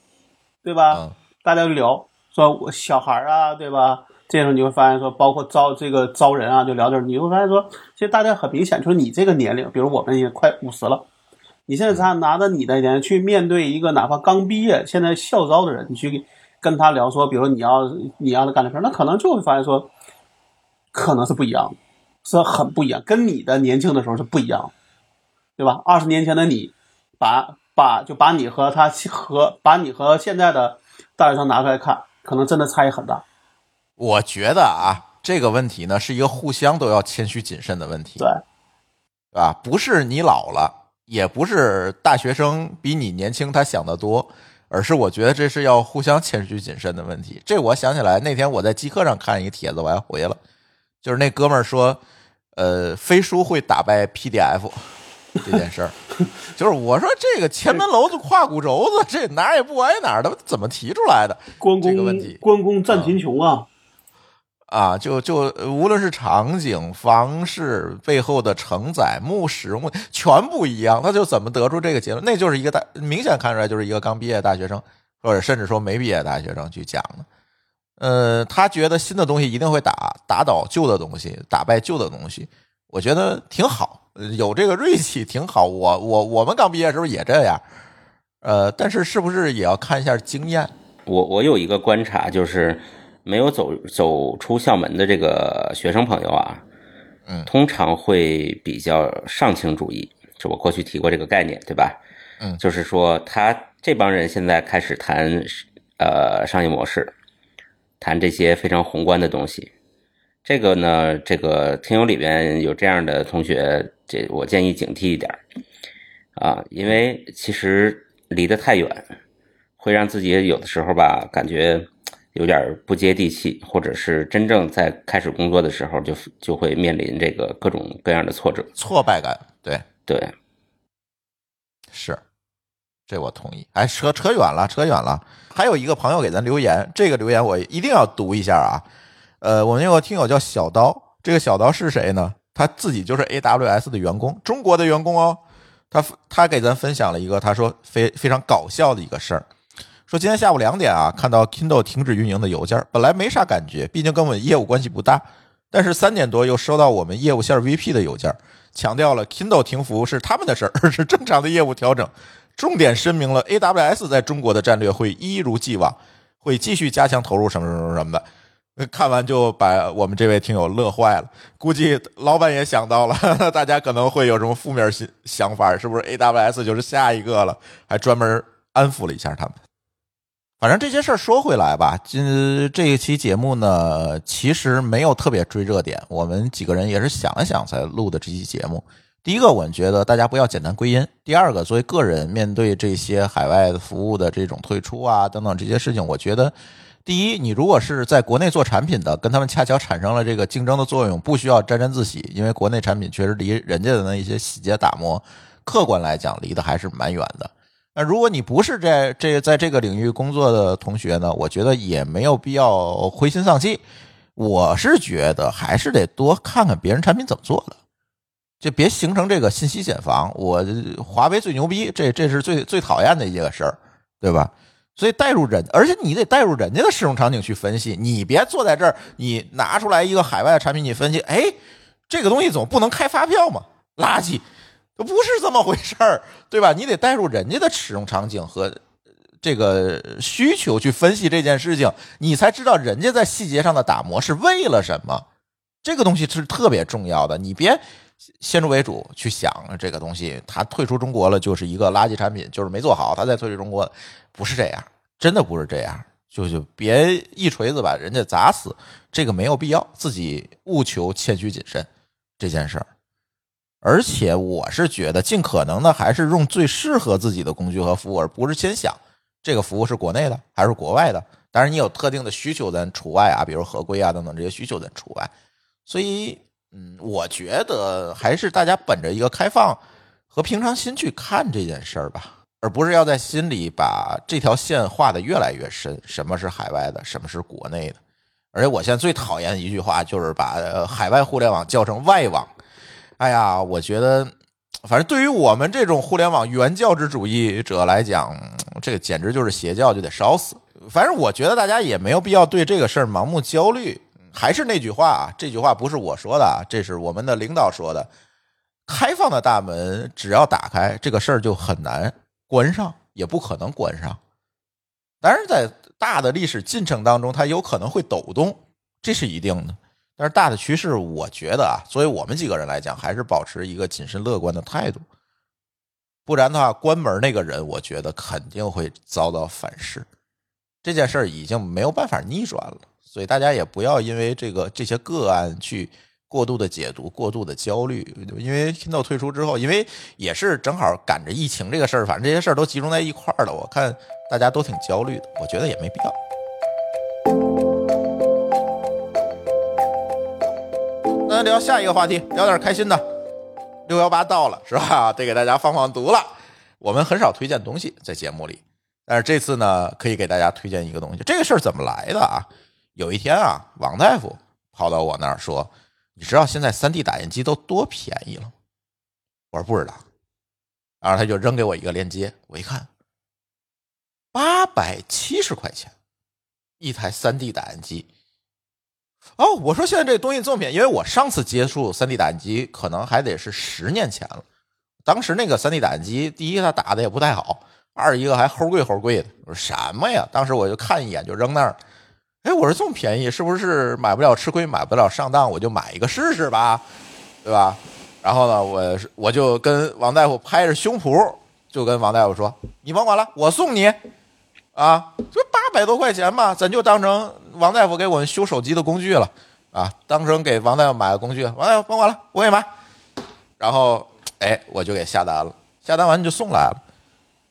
对吧？嗯大家就聊说我小孩啊，对吧？这时候你会发现说，包括招这个招人啊，就聊点儿，你会发现说，其实大家很明显，就是你这个年龄，比如我们也快五十了，你现在他拿着你的年龄去面对一个哪怕刚毕业、现在校招的人，你去跟他聊说，比如你要你要干的事儿，那可能就会发现说，可能是不一样的，是很不一样，跟你的年轻的时候是不一样的，对吧？二十年前的你，把把就把你和他和把你和现在的大学生拿出来看，可能真的差异很大。我觉得啊，这个问题呢是一个互相都要谦虚谨慎的问题，对，对吧？不是你老了，也不是大学生比你年轻，他想的多，而是我觉得这是要互相谦虚谨慎的问题。这我想起来，那天我在极客上看一个帖子，我还回了，就是那哥们儿说，呃，飞书会打败 PDF 这件事儿，就是我说这个前门楼子胯骨轴子，这哪儿也不挨哪儿的，怎么提出来的？关公这个问题关公战秦琼啊，啊，就就无论是场景、方式背后的承载、目使用全不一样，他就怎么得出这个结论？那就是一个大明显看出来就是一个刚毕业大学生，或者甚至说没毕业大学生去讲的。呃，他觉得新的东西一定会打打倒旧的东西，打败旧的东西，我觉得挺好，有这个锐气挺好。我我我们刚毕业的时候也这样，呃，但是是不是也要看一下经验？我我有一个观察，就是没有走走出校门的这个学生朋友啊，嗯通常会比较上清主义，就我过去提过这个概念，对吧？嗯就是说他这帮人现在开始谈呃商业模式，谈这些非常宏观的东西。这个呢，这个听友里边有这样的同学，这我建议警惕一点儿啊，因为其实离得太远，会让自己有的时候吧，感觉有点不接地气，或者是真正在开始工作的时候就就会面临这个各种各样的挫折。挫败感，对。对，是，这我同意。哎，扯扯远了，扯远了。还有一个朋友给咱留言，这个留言我一定要读一下啊。呃，我们有个听友叫小刀，这个小刀是谁呢？他自己就是 AWS 的员工，中国的员工哦。他他给咱分享了一个他说非非常搞笑的一个事儿，说今天下午两点啊，看到 Kindle 停止运营的邮件，本来没啥感觉，毕竟跟我们业务关系不大。但是三点多又收到我们业务线 VP 的邮件，强调了 Kindle 停服是他们的事儿，是正常的业务调整。重点声明了 AWS 在中国的战略会一如既往，会继续加强投入什么什么什么的。看完就把我们这位听友乐坏了，估计老板也想到了，大家可能会有什么负面想想法，是不是 AWS 就是下一个了？还专门安抚了一下他们。反正这些事儿说回来吧，今这一期节目呢，其实没有特别追热点，我们几个人也是想了想才录的这期节目。第一个，我觉得大家不要简单归因；第二个，作为个人面对这些海外服务的这种退出啊等等这些事情，我觉得，第一，你如果是在国内做产品的，跟他们恰巧产生了这个竞争的作用，不需要沾沾自喜，因为国内产品确实离人家的那一些细节打磨，客观来讲离得还是蛮远的。那如果你不是在这在这个领域工作的同学呢，我觉得也没有必要灰心丧气。我是觉得还是得多看看别人产品怎么做的，就别形成这个信息茧房。我华为最牛逼，这这是最最讨厌的一个事儿，对吧？所以带入人，而且你得带入人家的使用场景去分析，你别坐在这儿，你拿出来一个海外的产品，你分析，哎，这个东西总不能开发票嘛，垃圾，不是这么回事儿，对吧？你得带入人家的使用场景和这个需求去分析这件事情，你才知道人家在细节上的打磨是为了什么。这个东西是特别重要的，你别先入为主去想这个东西，它退出中国了就是一个垃圾产品，就是没做好，它再退出中国，不是这样，真的不是这样，就就别一锤子把人家砸死，这个没有必要，自己务求谦虚谨慎这件事儿。而且我是觉得，尽可能的还是用最适合自己的工具和服务，而不是先想这个服务是国内的还是国外的。当然，你有特定的需求咱除外啊，比如合规啊等等这些需求咱除外。所以，嗯，我觉得还是大家本着一个开放和平常心去看这件事儿吧，而不是要在心里把这条线画的越来越深。什么是海外的，什么是国内的？而且我现在最讨厌一句话就是把海外互联网叫成外网。哎呀，我觉得，反正对于我们这种互联网原教旨主义者来讲，这个简直就是邪教，就得烧死。反正我觉得大家也没有必要对这个事儿盲目焦虑。还是那句话啊，这句话不是我说的啊，这是我们的领导说的。开放的大门只要打开，这个事儿就很难关上，也不可能关上。当然，在大的历史进程当中，它有可能会抖动，这是一定的。但是大的趋势，我觉得啊，作为我们几个人来讲，还是保持一个谨慎乐观的态度。不然的话，关门那个人，我觉得肯定会遭到反噬。这件事儿已经没有办法逆转了，所以大家也不要因为这个这些个案去过度的解读、过度的焦虑。因为 Kindle 退出之后，因为也是正好赶着疫情这个事儿，反正这些事儿都集中在一块儿了，我看大家都挺焦虑的。我觉得也没必要。那聊下一个话题，聊点开心的。六幺八到了，是吧？得给大家放放毒了。我们很少推荐东西在节目里，但是这次呢，可以给大家推荐一个东西。这个事儿怎么来的啊？有一天啊，王大夫跑到我那儿说：“你知道现在三 D 打印机都多便宜了吗？”我说不知道。然后他就扔给我一个链接，我一看，八百七十块钱一台三 D 打印机。哦，我说现在这东西这么便宜，因为我上次接触 3D 打印机可能还得是十年前了。当时那个 3D 打印机，第一它打的也不太好，二一个还齁贵齁贵的。我说什么呀？当时我就看一眼就扔那儿。哎，我说这么便宜，是不是买不了吃亏，买不了上当？我就买一个试试吧，对吧？然后呢，我我就跟王大夫拍着胸脯，就跟王大夫说：“你甭管了，我送你。”啊，就八百多块钱嘛，咱就当成王大夫给我们修手机的工具了啊，当成给王大夫买的工具。王大夫甭管了，我给买。然后，哎，我就给下单了，下单完就送来了。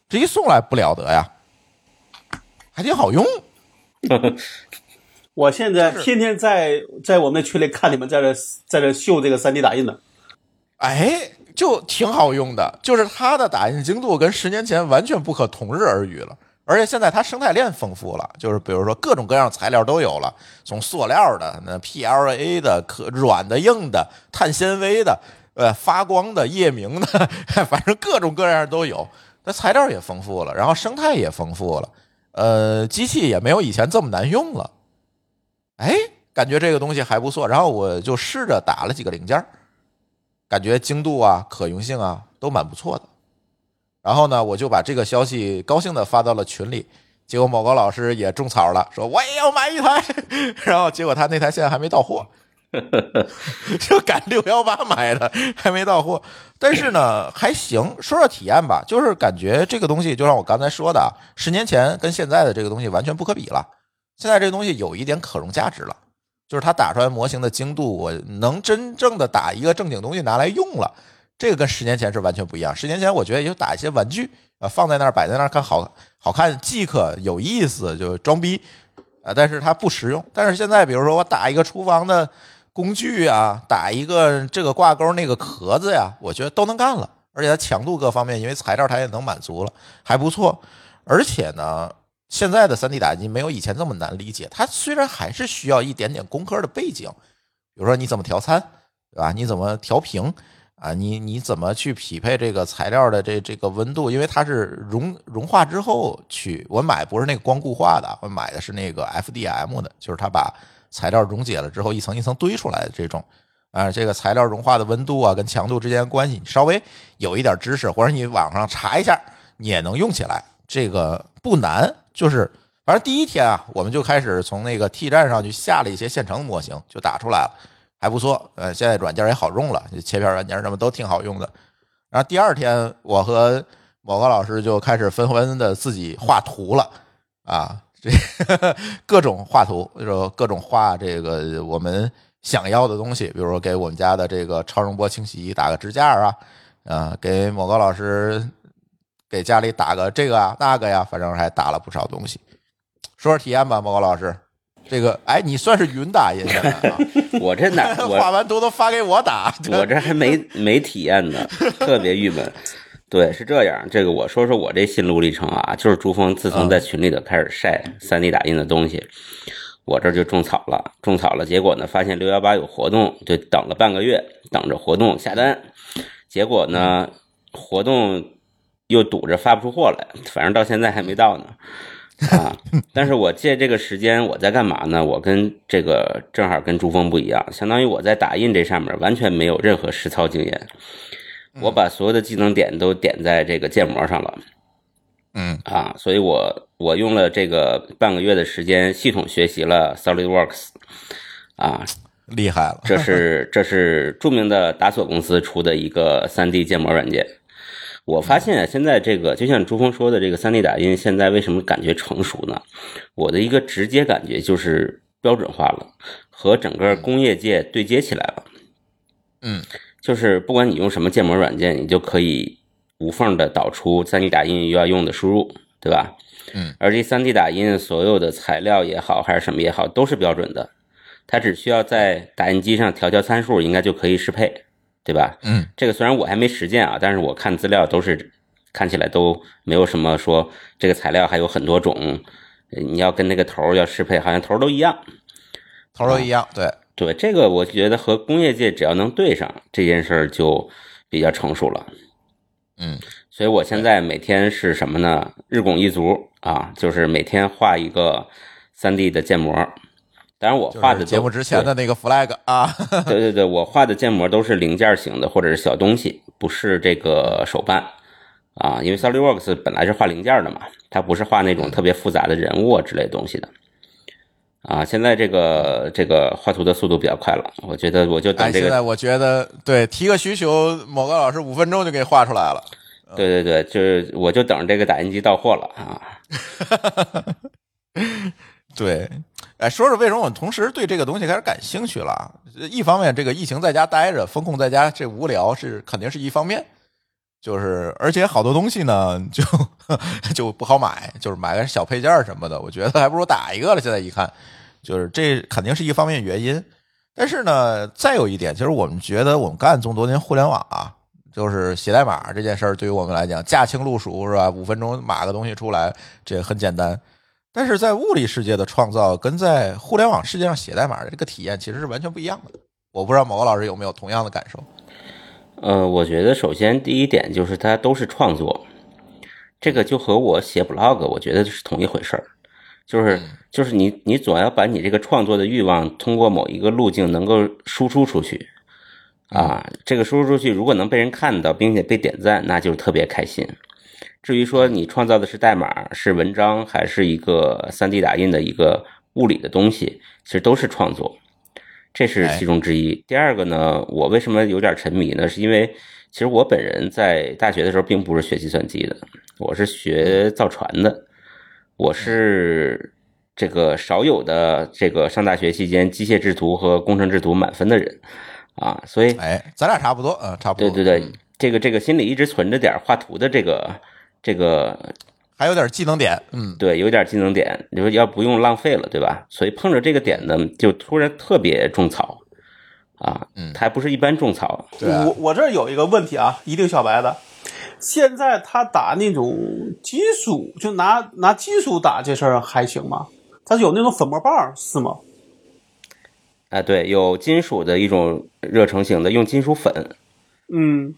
这一送来不了得呀，还挺好用。我现在天天在在我们群里看你们在这在这秀这个三 D 打印的，哎，就挺好用的，就是它的打印精度跟十年前完全不可同日而语了。而且现在它生态链丰富了，就是比如说各种各样材料都有了，从塑料的、那 PLA 的、可软的、硬的、碳纤维的、呃发光的、夜明的，反正各种各样都有。那材料也丰富了，然后生态也丰富了，呃，机器也没有以前这么难用了。哎，感觉这个东西还不错，然后我就试着打了几个零件，感觉精度啊、可用性啊都蛮不错的。然后呢，我就把这个消息高兴的发到了群里，结果某个老师也种草了，说我也要买一台。然后结果他那台现在还没到货，就赶六幺八买的，还没到货。但是呢，还行，说说体验吧，就是感觉这个东西，就像我刚才说的，十年前跟现在的这个东西完全不可比了。现在这个东西有一点可用价值了，就是它打出来模型的精度，我能真正的打一个正经东西拿来用了。这个跟十年前是完全不一样。十年前我觉得也就打一些玩具啊，放在那儿摆在那儿看好好看，即可有意思，就装逼啊，但是它不实用。但是现在，比如说我打一个厨房的工具啊，打一个这个挂钩那个壳子呀，我觉得都能干了。而且它强度各方面，因为材料它也能满足了，还不错。而且呢，现在的 3D 打印机没有以前这么难理解。它虽然还是需要一点点工科的背景，比如说你怎么调参，对吧？你怎么调平？啊，你你怎么去匹配这个材料的这这个温度？因为它是融融化之后去，我买不是那个光固化的，我买的是那个 FDM 的，就是它把材料溶解了之后一层一层堆出来的这种。啊，这个材料融化的温度啊跟强度之间的关系，你稍微有一点知识，或者你网上查一下，你也能用起来。这个不难，就是反正第一天啊，我们就开始从那个 T 站上去下了一些现成模型，就打出来了。还不错，呃，现在软件也好用了，切片软件什么都挺好用的。然后第二天，我和某个老师就开始纷纷的自己画图了啊，这 各种画图，就各种画这个我们想要的东西，比如说给我们家的这个超声波清洗打个支架啊，啊，给某个老师给家里打个这个啊那个呀，反正还打了不少东西。说说体验吧，某个老师。这个，哎，你算是云打印的啊？我这哪 我画完图都发给我打，我这还没没体验呢，特别郁闷。对，是这样。这个我说说我这心路历程啊，就是朱峰自从在群里头开始晒三 D 打印的东西，我这就种草了，种草了。结果呢，发现六幺八有活动，就等了半个月，等着活动下单。结果呢，活动又堵着发不出货来，反正到现在还没到呢。啊！但是我借这个时间我在干嘛呢？我跟这个正好跟朱峰不一样，相当于我在打印这上面完全没有任何实操经验，我把所有的技能点都点在这个建模上了。嗯啊，所以我我用了这个半个月的时间，系统学习了 SolidWorks。啊，厉害了！这是这是著名的达索公司出的一个 3D 建模软件。我发现现在这个就像朱峰说的，这个 3D 打印现在为什么感觉成熟呢？我的一个直接感觉就是标准化了，和整个工业界对接起来了。嗯，就是不管你用什么建模软件，你就可以无缝的导出 3D 打印要用的输入，对吧？嗯，而这 3D 打印所有的材料也好，还是什么也好，都是标准的，它只需要在打印机上调调参数，应该就可以适配。对吧？嗯，这个虽然我还没实践啊，但是我看资料都是看起来都没有什么说这个材料还有很多种，你要跟那个头要适配，好像头都一样，头都一样。对对，这个我觉得和工业界只要能对上这件事儿就比较成熟了。嗯，所以我现在每天是什么呢？日拱一卒啊，就是每天画一个三 D 的建模。当然，我画的节目之前的那个 flag 啊，对对对，我画的建模都是零件型的或者是小东西，不是这个手办啊，因为 SolidWorks 本来是画零件的嘛，它不是画那种特别复杂的人物之类东西的啊。现在这个这个画图的速度比较快了，我觉得我就等这个。现在我觉得对，提个需求，某个老师五分钟就给画出来了。对对对，就是我就等这个打印机到货了啊。对。哎，说说为什么我们同时对这个东西开始感兴趣了？一方面，这个疫情在家待着，封控在家，这无聊是肯定是一方面。就是而且好多东西呢，就 就不好买，就是买个小配件什么的，我觉得还不如打一个了。现在一看，就是这肯定是一方面原因。但是呢，再有一点，其实我们觉得我们干这么多年互联网啊，就是写代码这件事儿，对于我们来讲，驾轻路熟是吧？五分钟码个东西出来，这很简单。但是在物理世界的创造跟在互联网世界上写代码的这个体验其实是完全不一样的。我不知道某个老师有没有同样的感受？呃，我觉得首先第一点就是它都是创作，这个就和我写 blog 我觉得是同一回事儿，就是就是你你总要把你这个创作的欲望通过某一个路径能够输出出去啊，这个输出出去如果能被人看到并且被点赞，那就特别开心。至于说你创造的是代码、是文章，还是一个 3D 打印的一个物理的东西，其实都是创作，这是其中之一。第二个呢，我为什么有点沉迷呢？是因为其实我本人在大学的时候并不是学计算机的，我是学造船的，我是这个少有的这个上大学期间机械制图和工程制图满分的人啊，所以哎，咱俩差不多，嗯，差不多，对对对，这个这个心里一直存着点画图的这个。这个还有点技能点，嗯，对，有点技能点，你说要不用浪费了，对吧？所以碰着这个点呢，就突然特别种草啊，嗯，还不是一般种草。我我这有一个问题啊，一定小白的，现在他打那种金属，就拿拿金属打这事儿还行吗？他有那种粉末棒是吗？啊，对，有金属的一种热成型的，用金属粉，嗯。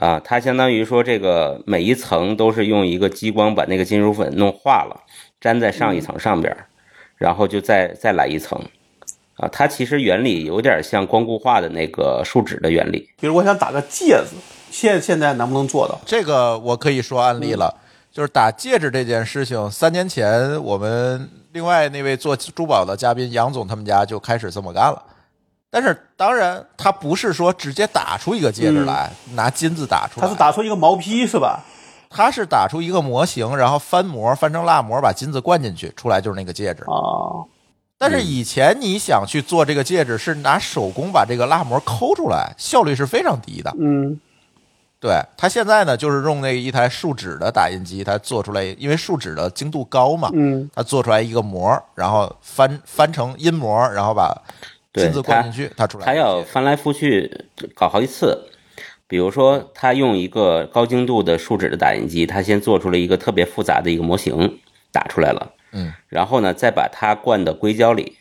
啊，它相当于说，这个每一层都是用一个激光把那个金属粉弄化了，粘在上一层上边，然后就再再来一层。啊，它其实原理有点像光固化的那个树脂的原理。比如我想打个戒指，现现在能不能做到？这个我可以说案例了，就是打戒指这件事情，三年前我们另外那位做珠宝的嘉宾杨总他们家就开始这么干了。但是当然，它不是说直接打出一个戒指来，拿金子打出来，它是打出一个毛坯是吧？它是打出一个模型，然后翻模翻成蜡模，把金子灌进去，出来就是那个戒指。哦，但是以前你想去做这个戒指，是拿手工把这个蜡模抠出来，效率是非常低的。嗯对，他现在呢，就是用那一台树脂的打印机，它做出来，因为树脂的精度高嘛，嗯它做出来一个模，然后翻翻成阴模，然后把对金子灌进去，它出来他要翻来覆去搞好几次。比如说，他用一个高精度的树脂的打印机，他先做出了一个特别复杂的一个模型，打出来了。嗯，然后呢，再把它灌到硅胶里，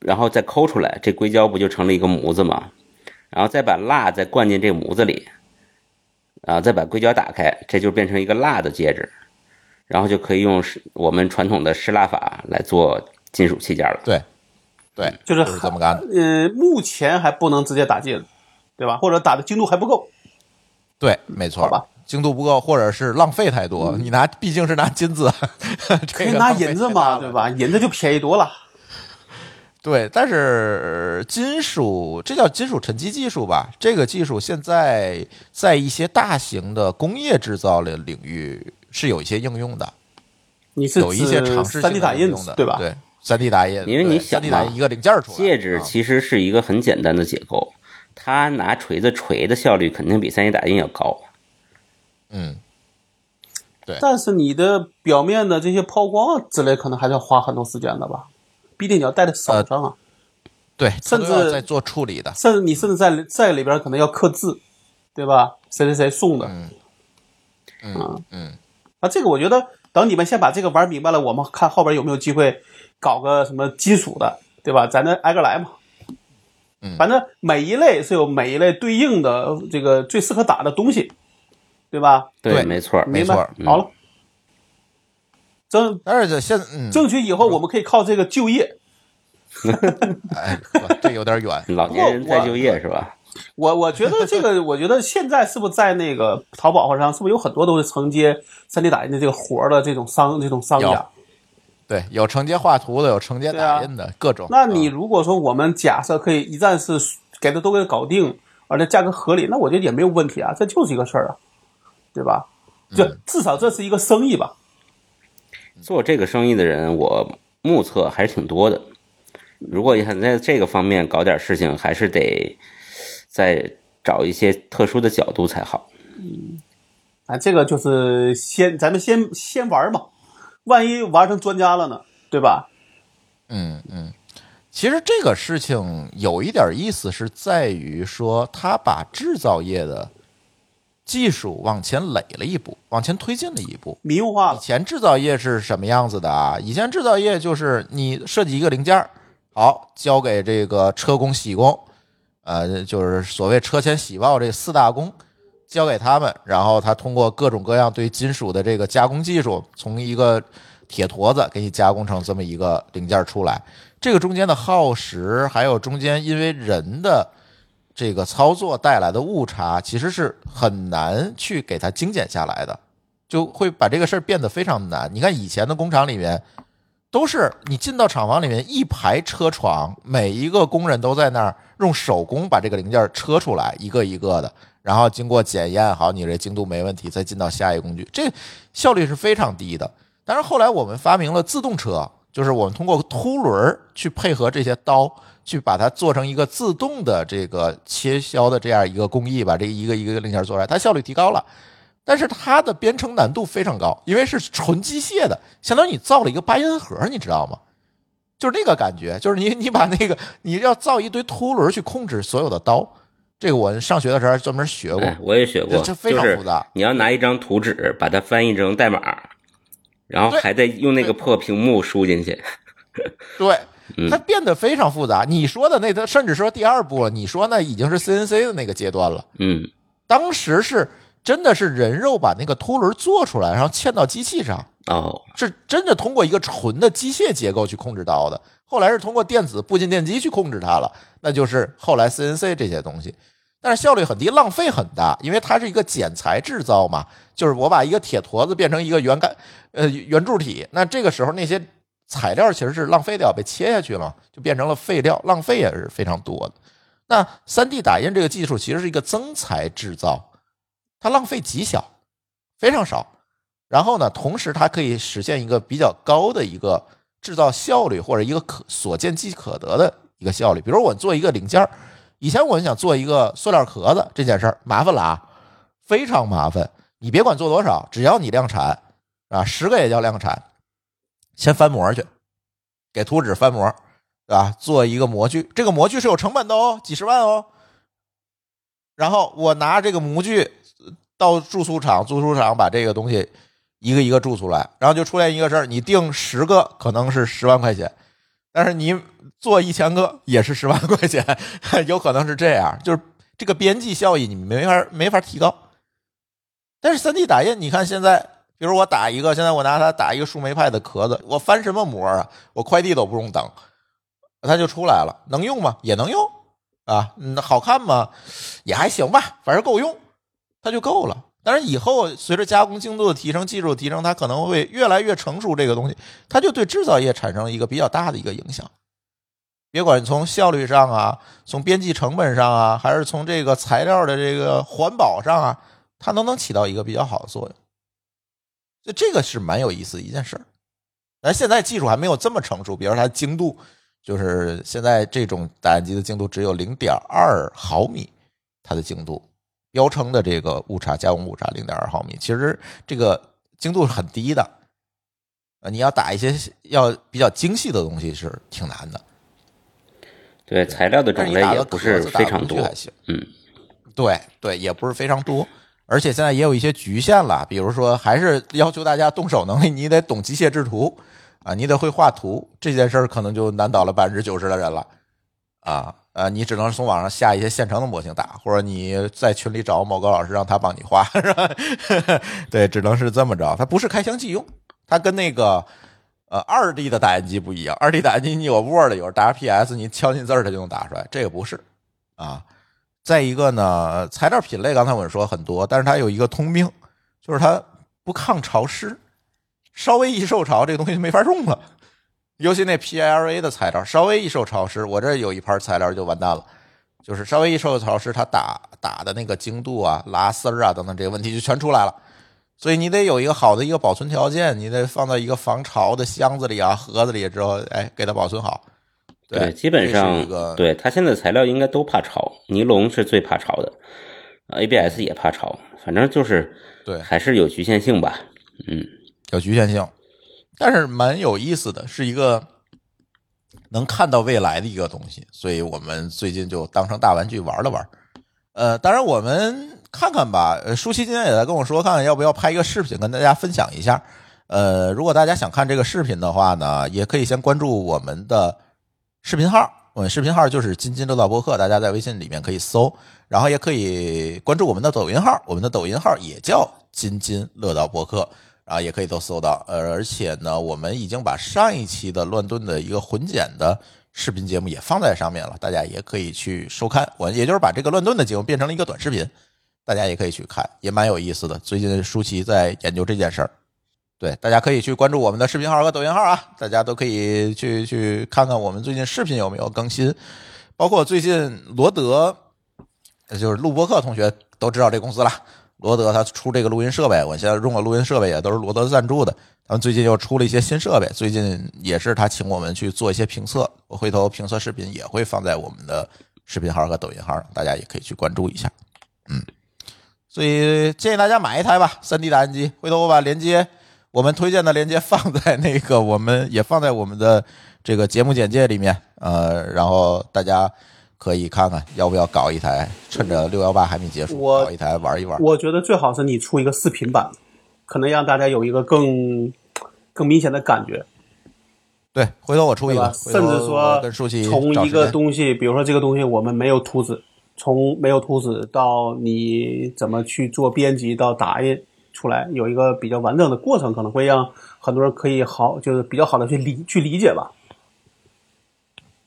然后再抠出来，这硅胶不就成了一个模子吗？然后再把蜡再灌进这个模子里，啊再把硅胶打开，这就变成一个蜡的戒指，然后就可以用我们传统的湿蜡法来做金属器件了。对对，就是就是这么干的。呃，目前还不能直接打进，对吧？或者打的精度还不够。对，没错，好吧嗯精度不够，或者是浪费太多。你拿毕竟是拿金子，可可以拿银子嘛，对？吧？银子就便宜多了。对，但是呃金属这叫金属沉积技术吧？这个技术现在在一些大型的工业制造的领域是有一些应用的，你是有一些尝试三 D 打印的，对吧？对，三 D 打印，因为你想三 D 打印嘛一个零件出来，戒指啊。其实是一个很简单的结构，它拿锤子锤的效率肯定比三 D 打印要高。嗯，对。但是你的表面的这些抛光啊之类，可能还是要花很多时间的吧？毕竟你要戴在手上啊，对，甚至在做处理的，甚至你甚至在在里边可能要刻字，对吧？谁谁谁送的，嗯嗯。嗯，啊，这个我觉得等你们先把这个玩明白了，我们看后边有没有机会搞个什么金属的，对吧？咱这挨个来嘛。嗯反正每一类是有每一类对应的这个最适合打的东西，对吧？对没错没错？嗯好了，争但是现嗯，争取以后我们可以靠这个就业。哎，不这有点远，老年人再就业是吧？我我觉得这个，我觉得现在是不是在那个淘宝上，是不是有很多都是承接 3D 打印的这个活的这种商这种商家？对，有承接画图的，有承接打印的，各种。那你嗯如果说我们假设可以一站式给它都给它搞定，而且价格合理，那我觉得也没有问题啊，这就是一个事儿啊，对吧？就嗯至少这是一个生意吧。做这个生意的人，我目测还是挺多的。如果想在这个方面搞点事情，还是得再找一些特殊的角度才好。嗯啊，这个就是先咱们先先玩嘛，万一玩成专家了呢，对吧？嗯嗯，其实这个事情有一点意思，是在于说他把制造业的技术往前垒了一步，往前推进了一步。以民用化了，以前制造业是什么样子的啊？以前制造业就是你设计一个零件儿，好交给这个车工、铣工，呃，就是所谓车前铣刨这四大工，交给他们，然后他通过各种各样对金属的这个加工技术，从一个铁坨子给你加工成这么一个零件出来。这个中间的耗时，还有中间因为人的这个操作带来的误差，其实是很难去给它精简下来的。就会把这个事儿变得非常难。你看以前的工厂里面，都是你进到厂房里面一排车床，每一个工人都在那儿用手工把这个零件车出来，一个一个的，然后经过检验，好，你这精度没问题，再进到下一工具，这效率是非常低的。但是后来我们发明了自动车，就是我们通过凸轮儿去配合这些刀，去把它做成一个自动的这个切削的这样一个工艺，把这一个一个零件做出来，它效率提高了。但是它的编程难度非常高，因为是纯机械的，相当于你造了一个八音盒，你知道吗？就是那个感觉，就是你 你把那个你要造一堆凸轮去控制所有的刀，这个我上学的时候还专门学过哎，，我也学过，这这非常就是复杂你要拿一张图纸，把它翻译成代码，然后还得用那个破屏幕输进去。对，嗯它变得非常复杂。你说的那，它甚至说第二步了，你说那已经是 CNC 的那个阶段了。嗯，当时是真的是人肉把那个凸轮做出来，然后嵌到机器上，哦，是真的通过一个纯的机械结构去控制刀的。后来是通过电子步进电机去控制它了，那就是后来 CNC 这些东西。但是效率很低，浪费很大，因为它是一个剪裁制造嘛，就是我把一个铁坨子变成一个圆杆，呃，圆柱体，那这个时候那些材料其实是浪费掉，被切下去了，就变成了废料，浪费也是非常多的。那 3D 打印这个技术其实是一个增材制造，它浪费极小，非常少。然后呢，同时它可以实现一个比较高的一个制造效率，或者一个可所见即可得的一个效率。比如我做一个零件儿，以前我想做一个塑料壳子这件事儿，麻烦了啊，非常麻烦。你别管做多少，只要你量产啊，十个也叫量产。先翻模去，给图纸翻模，对吧？做一个模具，这个模具是有成本的哦，几十万哦。然后我拿这个模具到住宿厂，住宿厂把这个东西一个一个注出来，然后就出现一个事儿：你订十个可能是十万块钱，但是你做一千个也是十万块钱，有可能是这样，就是这个边际效益你没法没法提高。但是三 D 打印，你看现在。比如我打一个，现在我拿它打一个树莓派的壳子，我翻什么模啊？我快递都不用等，它就出来了。能用吗？也能用啊。嗯好看吗？也还行吧，反正够用，它就够了。但是以后随着加工精度的提升、技术提升，它可能会越来越成熟。这个东西，它就对制造业产生了一个比较大的一个影响。别管从效率上啊，从边际成本上啊，还是从这个材料的这个环保上啊，它都能起到一个比较好的作用。就这个是蛮有意思一件事儿，但现在技术还没有这么成熟。比如它精度，就是现在这种打印机的精度只有零点二毫米，它的精度标称的这个误差加工误差零点二毫米，其实这个精度是很低的。呃，你要打一些要比较精细的东西是挺难的。对，材料的种类也不是非常多，还行。嗯，对对，也不是非常多。而且现在也有一些局限了，比如说，还是要求大家动手能力，你得懂机械制图啊，你得会画图，这件事儿可能就难倒了百分之九十的人了啊呃，你只能从网上下一些现成的模型打，或者你在群里找某个老师让他帮你画，是吧？对，只能是这么着。它不是开箱即用，它跟那个呃二 D 的打印机不一样。二 D 打印机你有 Word 有 WPS，你敲进字儿它就能打出来，这个不是啊。再一个呢，材料品类刚才我们说很多，但是它有一个通病，就是它不抗潮湿，稍微一受潮，这个东西就没法用了。尤其那 PLA 的材料，稍微一受潮湿，我这有一盘材料就完蛋了，就是稍微一受潮湿，它打打的那个精度啊、拉丝儿啊等等这些问题就全出来了。所以你得有一个好的一个保存条件，你得放到一个防潮的箱子里啊、盒子里之后，哎，给它保存好。对，基本上对它现在材料应该都怕潮，尼龙是最怕潮的，ABS 也怕潮，反正就是对，还是有局限性吧，嗯，有局限性，但是蛮有意思的，是一个能看到未来的一个东西，所以我们最近就当成大玩具玩了玩。呃，当然我们看看吧，呃，舒淇今天也在跟我说，看看要不要拍一个视频跟大家分享一下。呃，如果大家想看这个视频的话呢，也可以先关注我们的。视频号，我们视频号就是“津津乐道播客”，大家在微信里面可以搜，然后也可以关注我们的抖音号，我们的抖音号也叫“津津乐道播客”，啊也可以都搜到。呃，而且呢，我们已经把上一期的乱炖的一个混剪的视频节目也放在上面了，大家也可以去收看。我也就是把这个乱炖的节目变成了一个短视频，大家也可以去看，也蛮有意思的。最近舒淇在研究这件事儿。对，大家可以去关注我们的视频号和抖音号啊，大家都可以去去看看我们最近视频有没有更新，包括最近罗德，就是录播课同学都知道这公司了。罗德他出这个录音设备，我现在用的录音设备也都是罗德赞助的。他们最近又出了一些新设备，最近也是他请我们去做一些评测，我回头评测视频也会放在我们的视频号和抖音号上，大家也可以去关注一下。嗯，所以建议大家买一台吧，3D 打印机，回头我把链接。我们推荐的链接放在那个，我们也放在我们的这个节目简介里面，呃，然后大家可以看看要不要搞一台，趁着六幺八还没结束，搞一台玩一玩。我觉得最好是你出一个视频版，可能让大家有一个更更明显的感觉。对，回头我出一个，甚至说从一个东西，比如说这个东西我们没有图纸，从没有图纸到你怎么去做编辑到打印。出来有一个比较完整的过程，可能会让很多人可以好，就是比较好的去理去理解吧。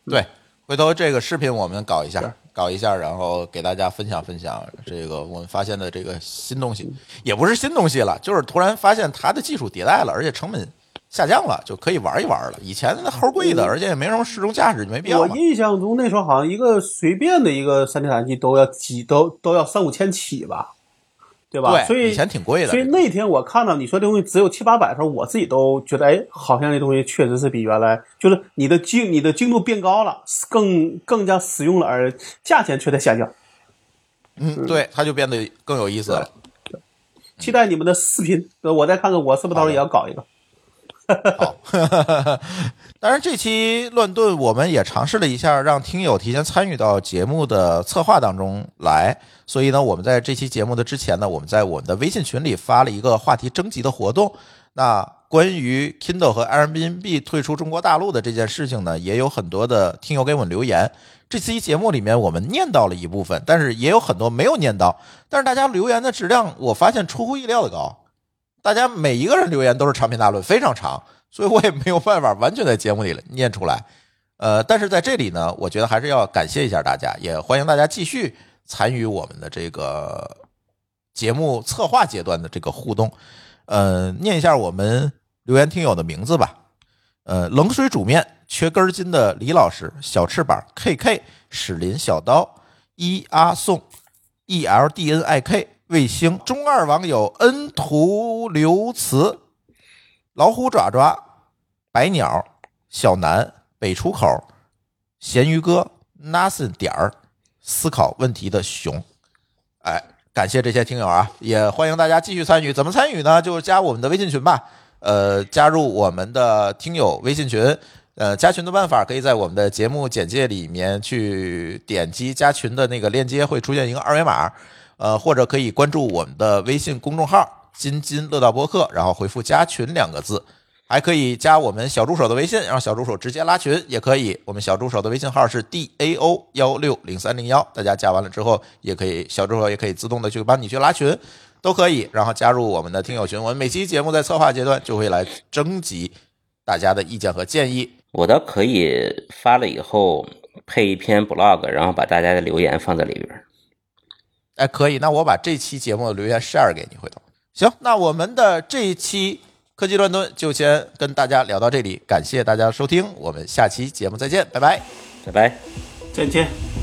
对，回头这个视频我们搞一下，搞一下，然后给大家分享分享这个我们发现的这个新东西，也不是新东西了，就是突然发现它的技术迭代了，而且成本下降了，就可以玩一玩了。以前那齁贵的，而且也没什么市中价值，没必要我。印象中那时候好像一个随便的一个三 D 打印机都要几都都要三五千起吧，对吧？所，以以前挺贵的。所以那天我看到你说这东西只有七八百的时候，我自己都觉得，哎，好像这东西确实是比原来就是你的精你的精度变高了，更更加实用了，而价钱却在下降。嗯，对，它就变得更有意思了。期待你们的视频，呃我再看看我是不是到时候也要搞一个。好，当然这期乱炖我们也尝试了一下，让听友提前参与到节目的策划当中来。所以呢，我们在这期节目的之前呢，我们在我们的微信群里发了一个话题征集的活动。那关于 Kindle 和 Airbnb 退出中国大陆的这件事情呢，也有很多的听友给我们留言。这期节目里面我们念到了一部分，但是也有很多没有念到。但是大家留言的质量，我发现出乎意料的高。大家每一个人留言都是长篇大论，非常长，所以我也没有办法完全在节目里念出来。呃，但是在这里呢，我觉得还是要感谢一下大家，也欢迎大家继续参与我们的这个节目策划阶段的这个互动。呃，念一下我们留言听友的名字吧。呃，冷水煮面缺根筋的李老师，小翅膀 K K 史林小刀一阿宋 E L D N I K 卫星中二网友恩图留词老虎爪爪白鸟小南北出口咸鱼哥 Nothing 点儿思考问题的熊，哎，感谢这些听友啊，也欢迎大家继续参与。怎么参与呢？就是加我们的微信群吧。呃，加入我们的听友微信群。呃，加群的办法可以在我们的节目简介里面去点击加群的那个链接，会出现一个二维码。呃，或者可以关注我们的微信公众号“津津乐道播客”，然后回复“加群”两个字。还可以加我们小助手的微信，让小助手直接拉群也可以。我们小助手的微信号是 d a o 幺六零三零幺，大家加完了之后，也可以小助手也可以自动的去帮你去拉群，都可以。然后加入我们的听友群，我们每期节目在策划阶段就会来征集大家的意见和建议。我倒可以发了以后配一篇 blog，然后把大家的留言放在里边。哎，可以，那我把这期节目的留言 share 给你，回头行。那我们的这一期科技乱炖就先跟大家聊到这里，感谢大家收听，我们下期节目再见，拜拜。拜拜。再见。